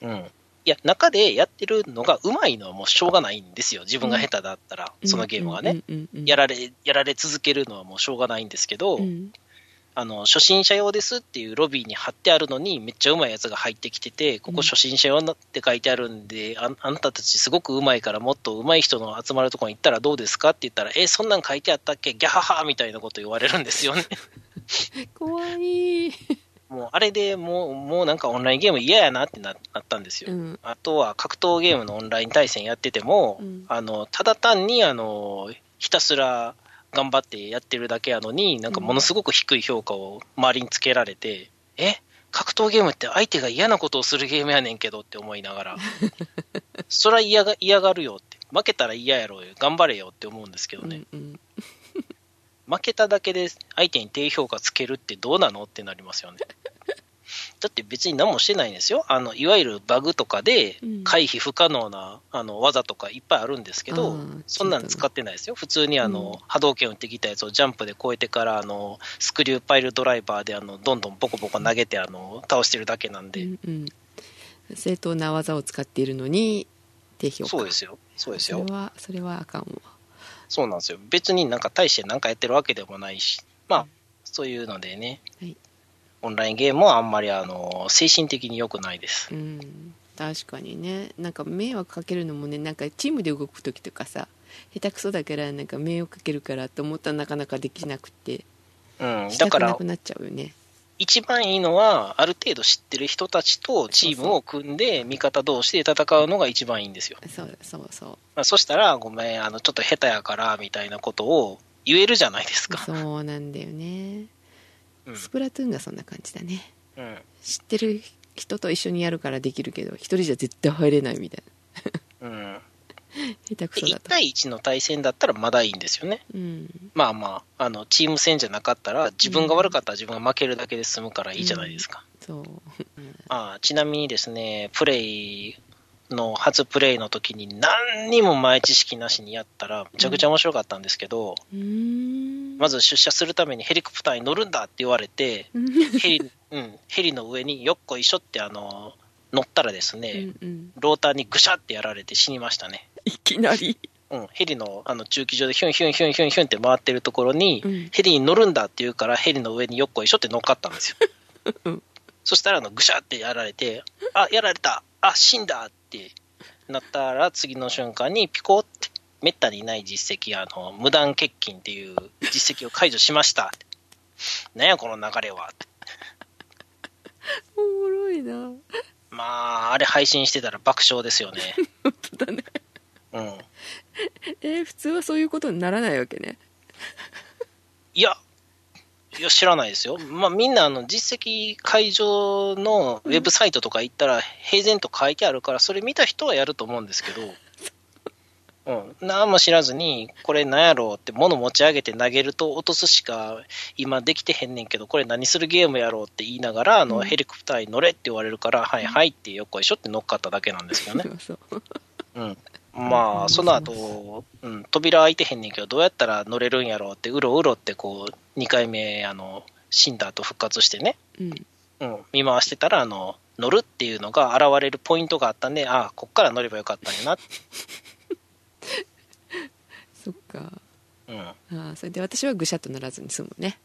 うん。いや、中でやってるのが上手いのはもうしょうがないんですよ。自分が下手だったら、そのゲームがね。うんうんうんうんやられ、やられ続けるのはもうしょうがないんですけど、うんあの、初心者用ですっていうロビーに貼ってあるのに、めっちゃ上手いやつが入ってきてて、ここ初心者用って書いてあるんで、ああなたたちすごく上手いから、もっと上手い人の集まるところに行ったらどうですかって言ったら、え、そんなん書いてあったっけ？ギャハハみたいなこと言われるんですよね。(laughs) 怖いもう、あれでもう、もうなんかオンラインゲーム嫌やなってななったんですよ。うん。あとは格闘ゲームのオンライン対戦やってても、うん。あの、ただ単に、あの、ひたすら頑張ってやってるだけやのに、なんかものすごく低い評価を周りにつけられて、え？格闘ゲームって相手が嫌なことをするゲームやねんけどって思いながら、(laughs) そら嫌が嫌がるよって、負けたら嫌やろうよ、頑張れよって思うんですけどね、うんうん負けただけで相手に低評価つけるってどうなのってなりますよね。(laughs) だって別に何もしてないんですよ。あの、いわゆるバグとかでうん回避不可能な、あの技とかいっぱいあるんですけどそんなん使ってないですよ。普通にあの、うん波動拳打ってきたやつをジャンプで越えてから、あの、スクリューパイルドライバーであの、どんどんボコボコ投げて、あの、倒してるだけなんで。うんうん正当な技を使っているのに低評価そうですよ。そうですよそれ。はそれはあかんわそうなんですよ。別になんか大してなんかやってるわけでもないし、まあ、そういうのでね、はい。オンラインゲームはあんまりあの、精神的に良くないです。うん。確かにね。なんか迷惑かけるのもねなんかチームで動く時とかさ下手くそだからなんか迷惑かけるからと思ったらなかなかできなくて。うん。しだからなく、なっちゃうよね一番いいのは、ある程度知ってる人たちとチームを組んで、味方同士で戦うのが一番いいんですよ。そうそうそうまあ、そしたら、ごめん、あの、ちょっと下手やから、みたいなことを言えるじゃないですか。そうなんだよね、うん。スプラトゥーンがそんな感じだねうん。知ってる人と一緒にやるからできるけど一人じゃ絶対入れないみたいうん。な (laughs) 下手くで1そだと。対1の対戦だったらまだいいんですよね。うん。まあまあ、あの、チーム戦じゃなかったら、自分が悪かったら自分が負けるだけで済むからいいじゃないですか。そう、うん。あちなみにですね、プレイの、初プレイの時に何にも前知識なしにやったら、めちゃくちゃ面白かったんですけど、うーん。まず出社するためにヘリコプターに乗るんだって言われて、うん。ヘリ、うん、ヘリの上によっこいしょってあの、乗ったらですね、うんうん。ローターにぐしゃってやられて死にましたね。いきなり。うん、ヘリのあの中機場でヒュンヒュンヒュンヒュンヒュンって回ってるところに、うん。ヘリに乗るんだって言うから、ヘリの上によっこいしょって乗っかったんですよ。うん。そしたらあのぐしゃってやられて、あ、やられた、あ、死んだってなったら、次の瞬間にピコって、めったにない実績、あの、無断欠勤っていう実績を解除しました。(laughs) なんやこの流れは。おもろいな。まあ、あれ配信してたら爆笑ですよね。(laughs) 本当だねうん。えー普通はそういうことにならないわけねいや、いや、知らないですよ。まあ、みんな、あの、実績解除のウェブサイトとか行ったら、平然と書いてあるから、それ見た人はやると思うんですけど、(laughs) うん、何も知らずに、これ何やろうって物持ち上げて投げると落とすしか今できてへんねんけど、これ何するゲームやろうって言いながら、あの、うんヘリコプターに乗れって言われるから、はいはいってよっこいしょって乗っかっただけなんですけどね。(laughs) うん。まあ、その後、うん、扉開いてへんねんけど、どうやったら乗れるんやろうって、うろうろってこう、2回目、あの、死んだ後復活してね、うん。うん、見回してたら、あの、乗るっていうのが現れるポイントがあったんで、ああ、こっから乗ればよかったんやな、(laughs) そっか。うん。あーそれで私はぐしゃっとならずに済むね。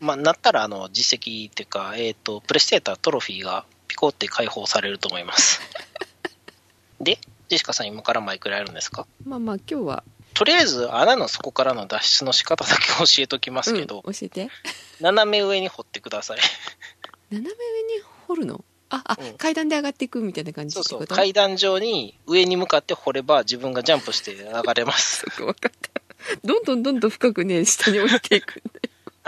まあ、なったら、あの、実績っていうか、えっ、と、プレステータートロフィーがピコって解放されると思います。(laughs) で、ジェシカさん今からマイクラやるんですか？まあまあ今日は、とりあえず穴の底からの脱出の仕方だけ教えときますけど、うん教えて。斜め上に掘ってください。(laughs) 斜め上に掘るの？ああ、うん。階段で上がっていくみたいな感じそうそう、階段上に上に向かって掘れば自分がジャンプして上がれます。(laughs) 分かった。どんどんどんどん深くね下に降りていくん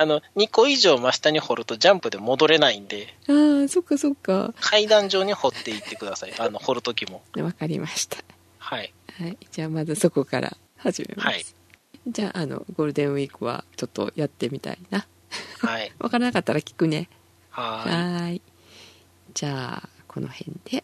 あの、2個以上真下に掘るとジャンプで戻れないんで、だああそっかそっか。階段上に掘っていってください。(laughs) あの、掘るときも。分かりました。はい。はい。じゃあまずそこから始めます、はい。じゃああのゴールデンウィークはちょっとやってみたいな。はい。(laughs) 分からなかったら聞くね。はい。ーい。じゃあこの辺で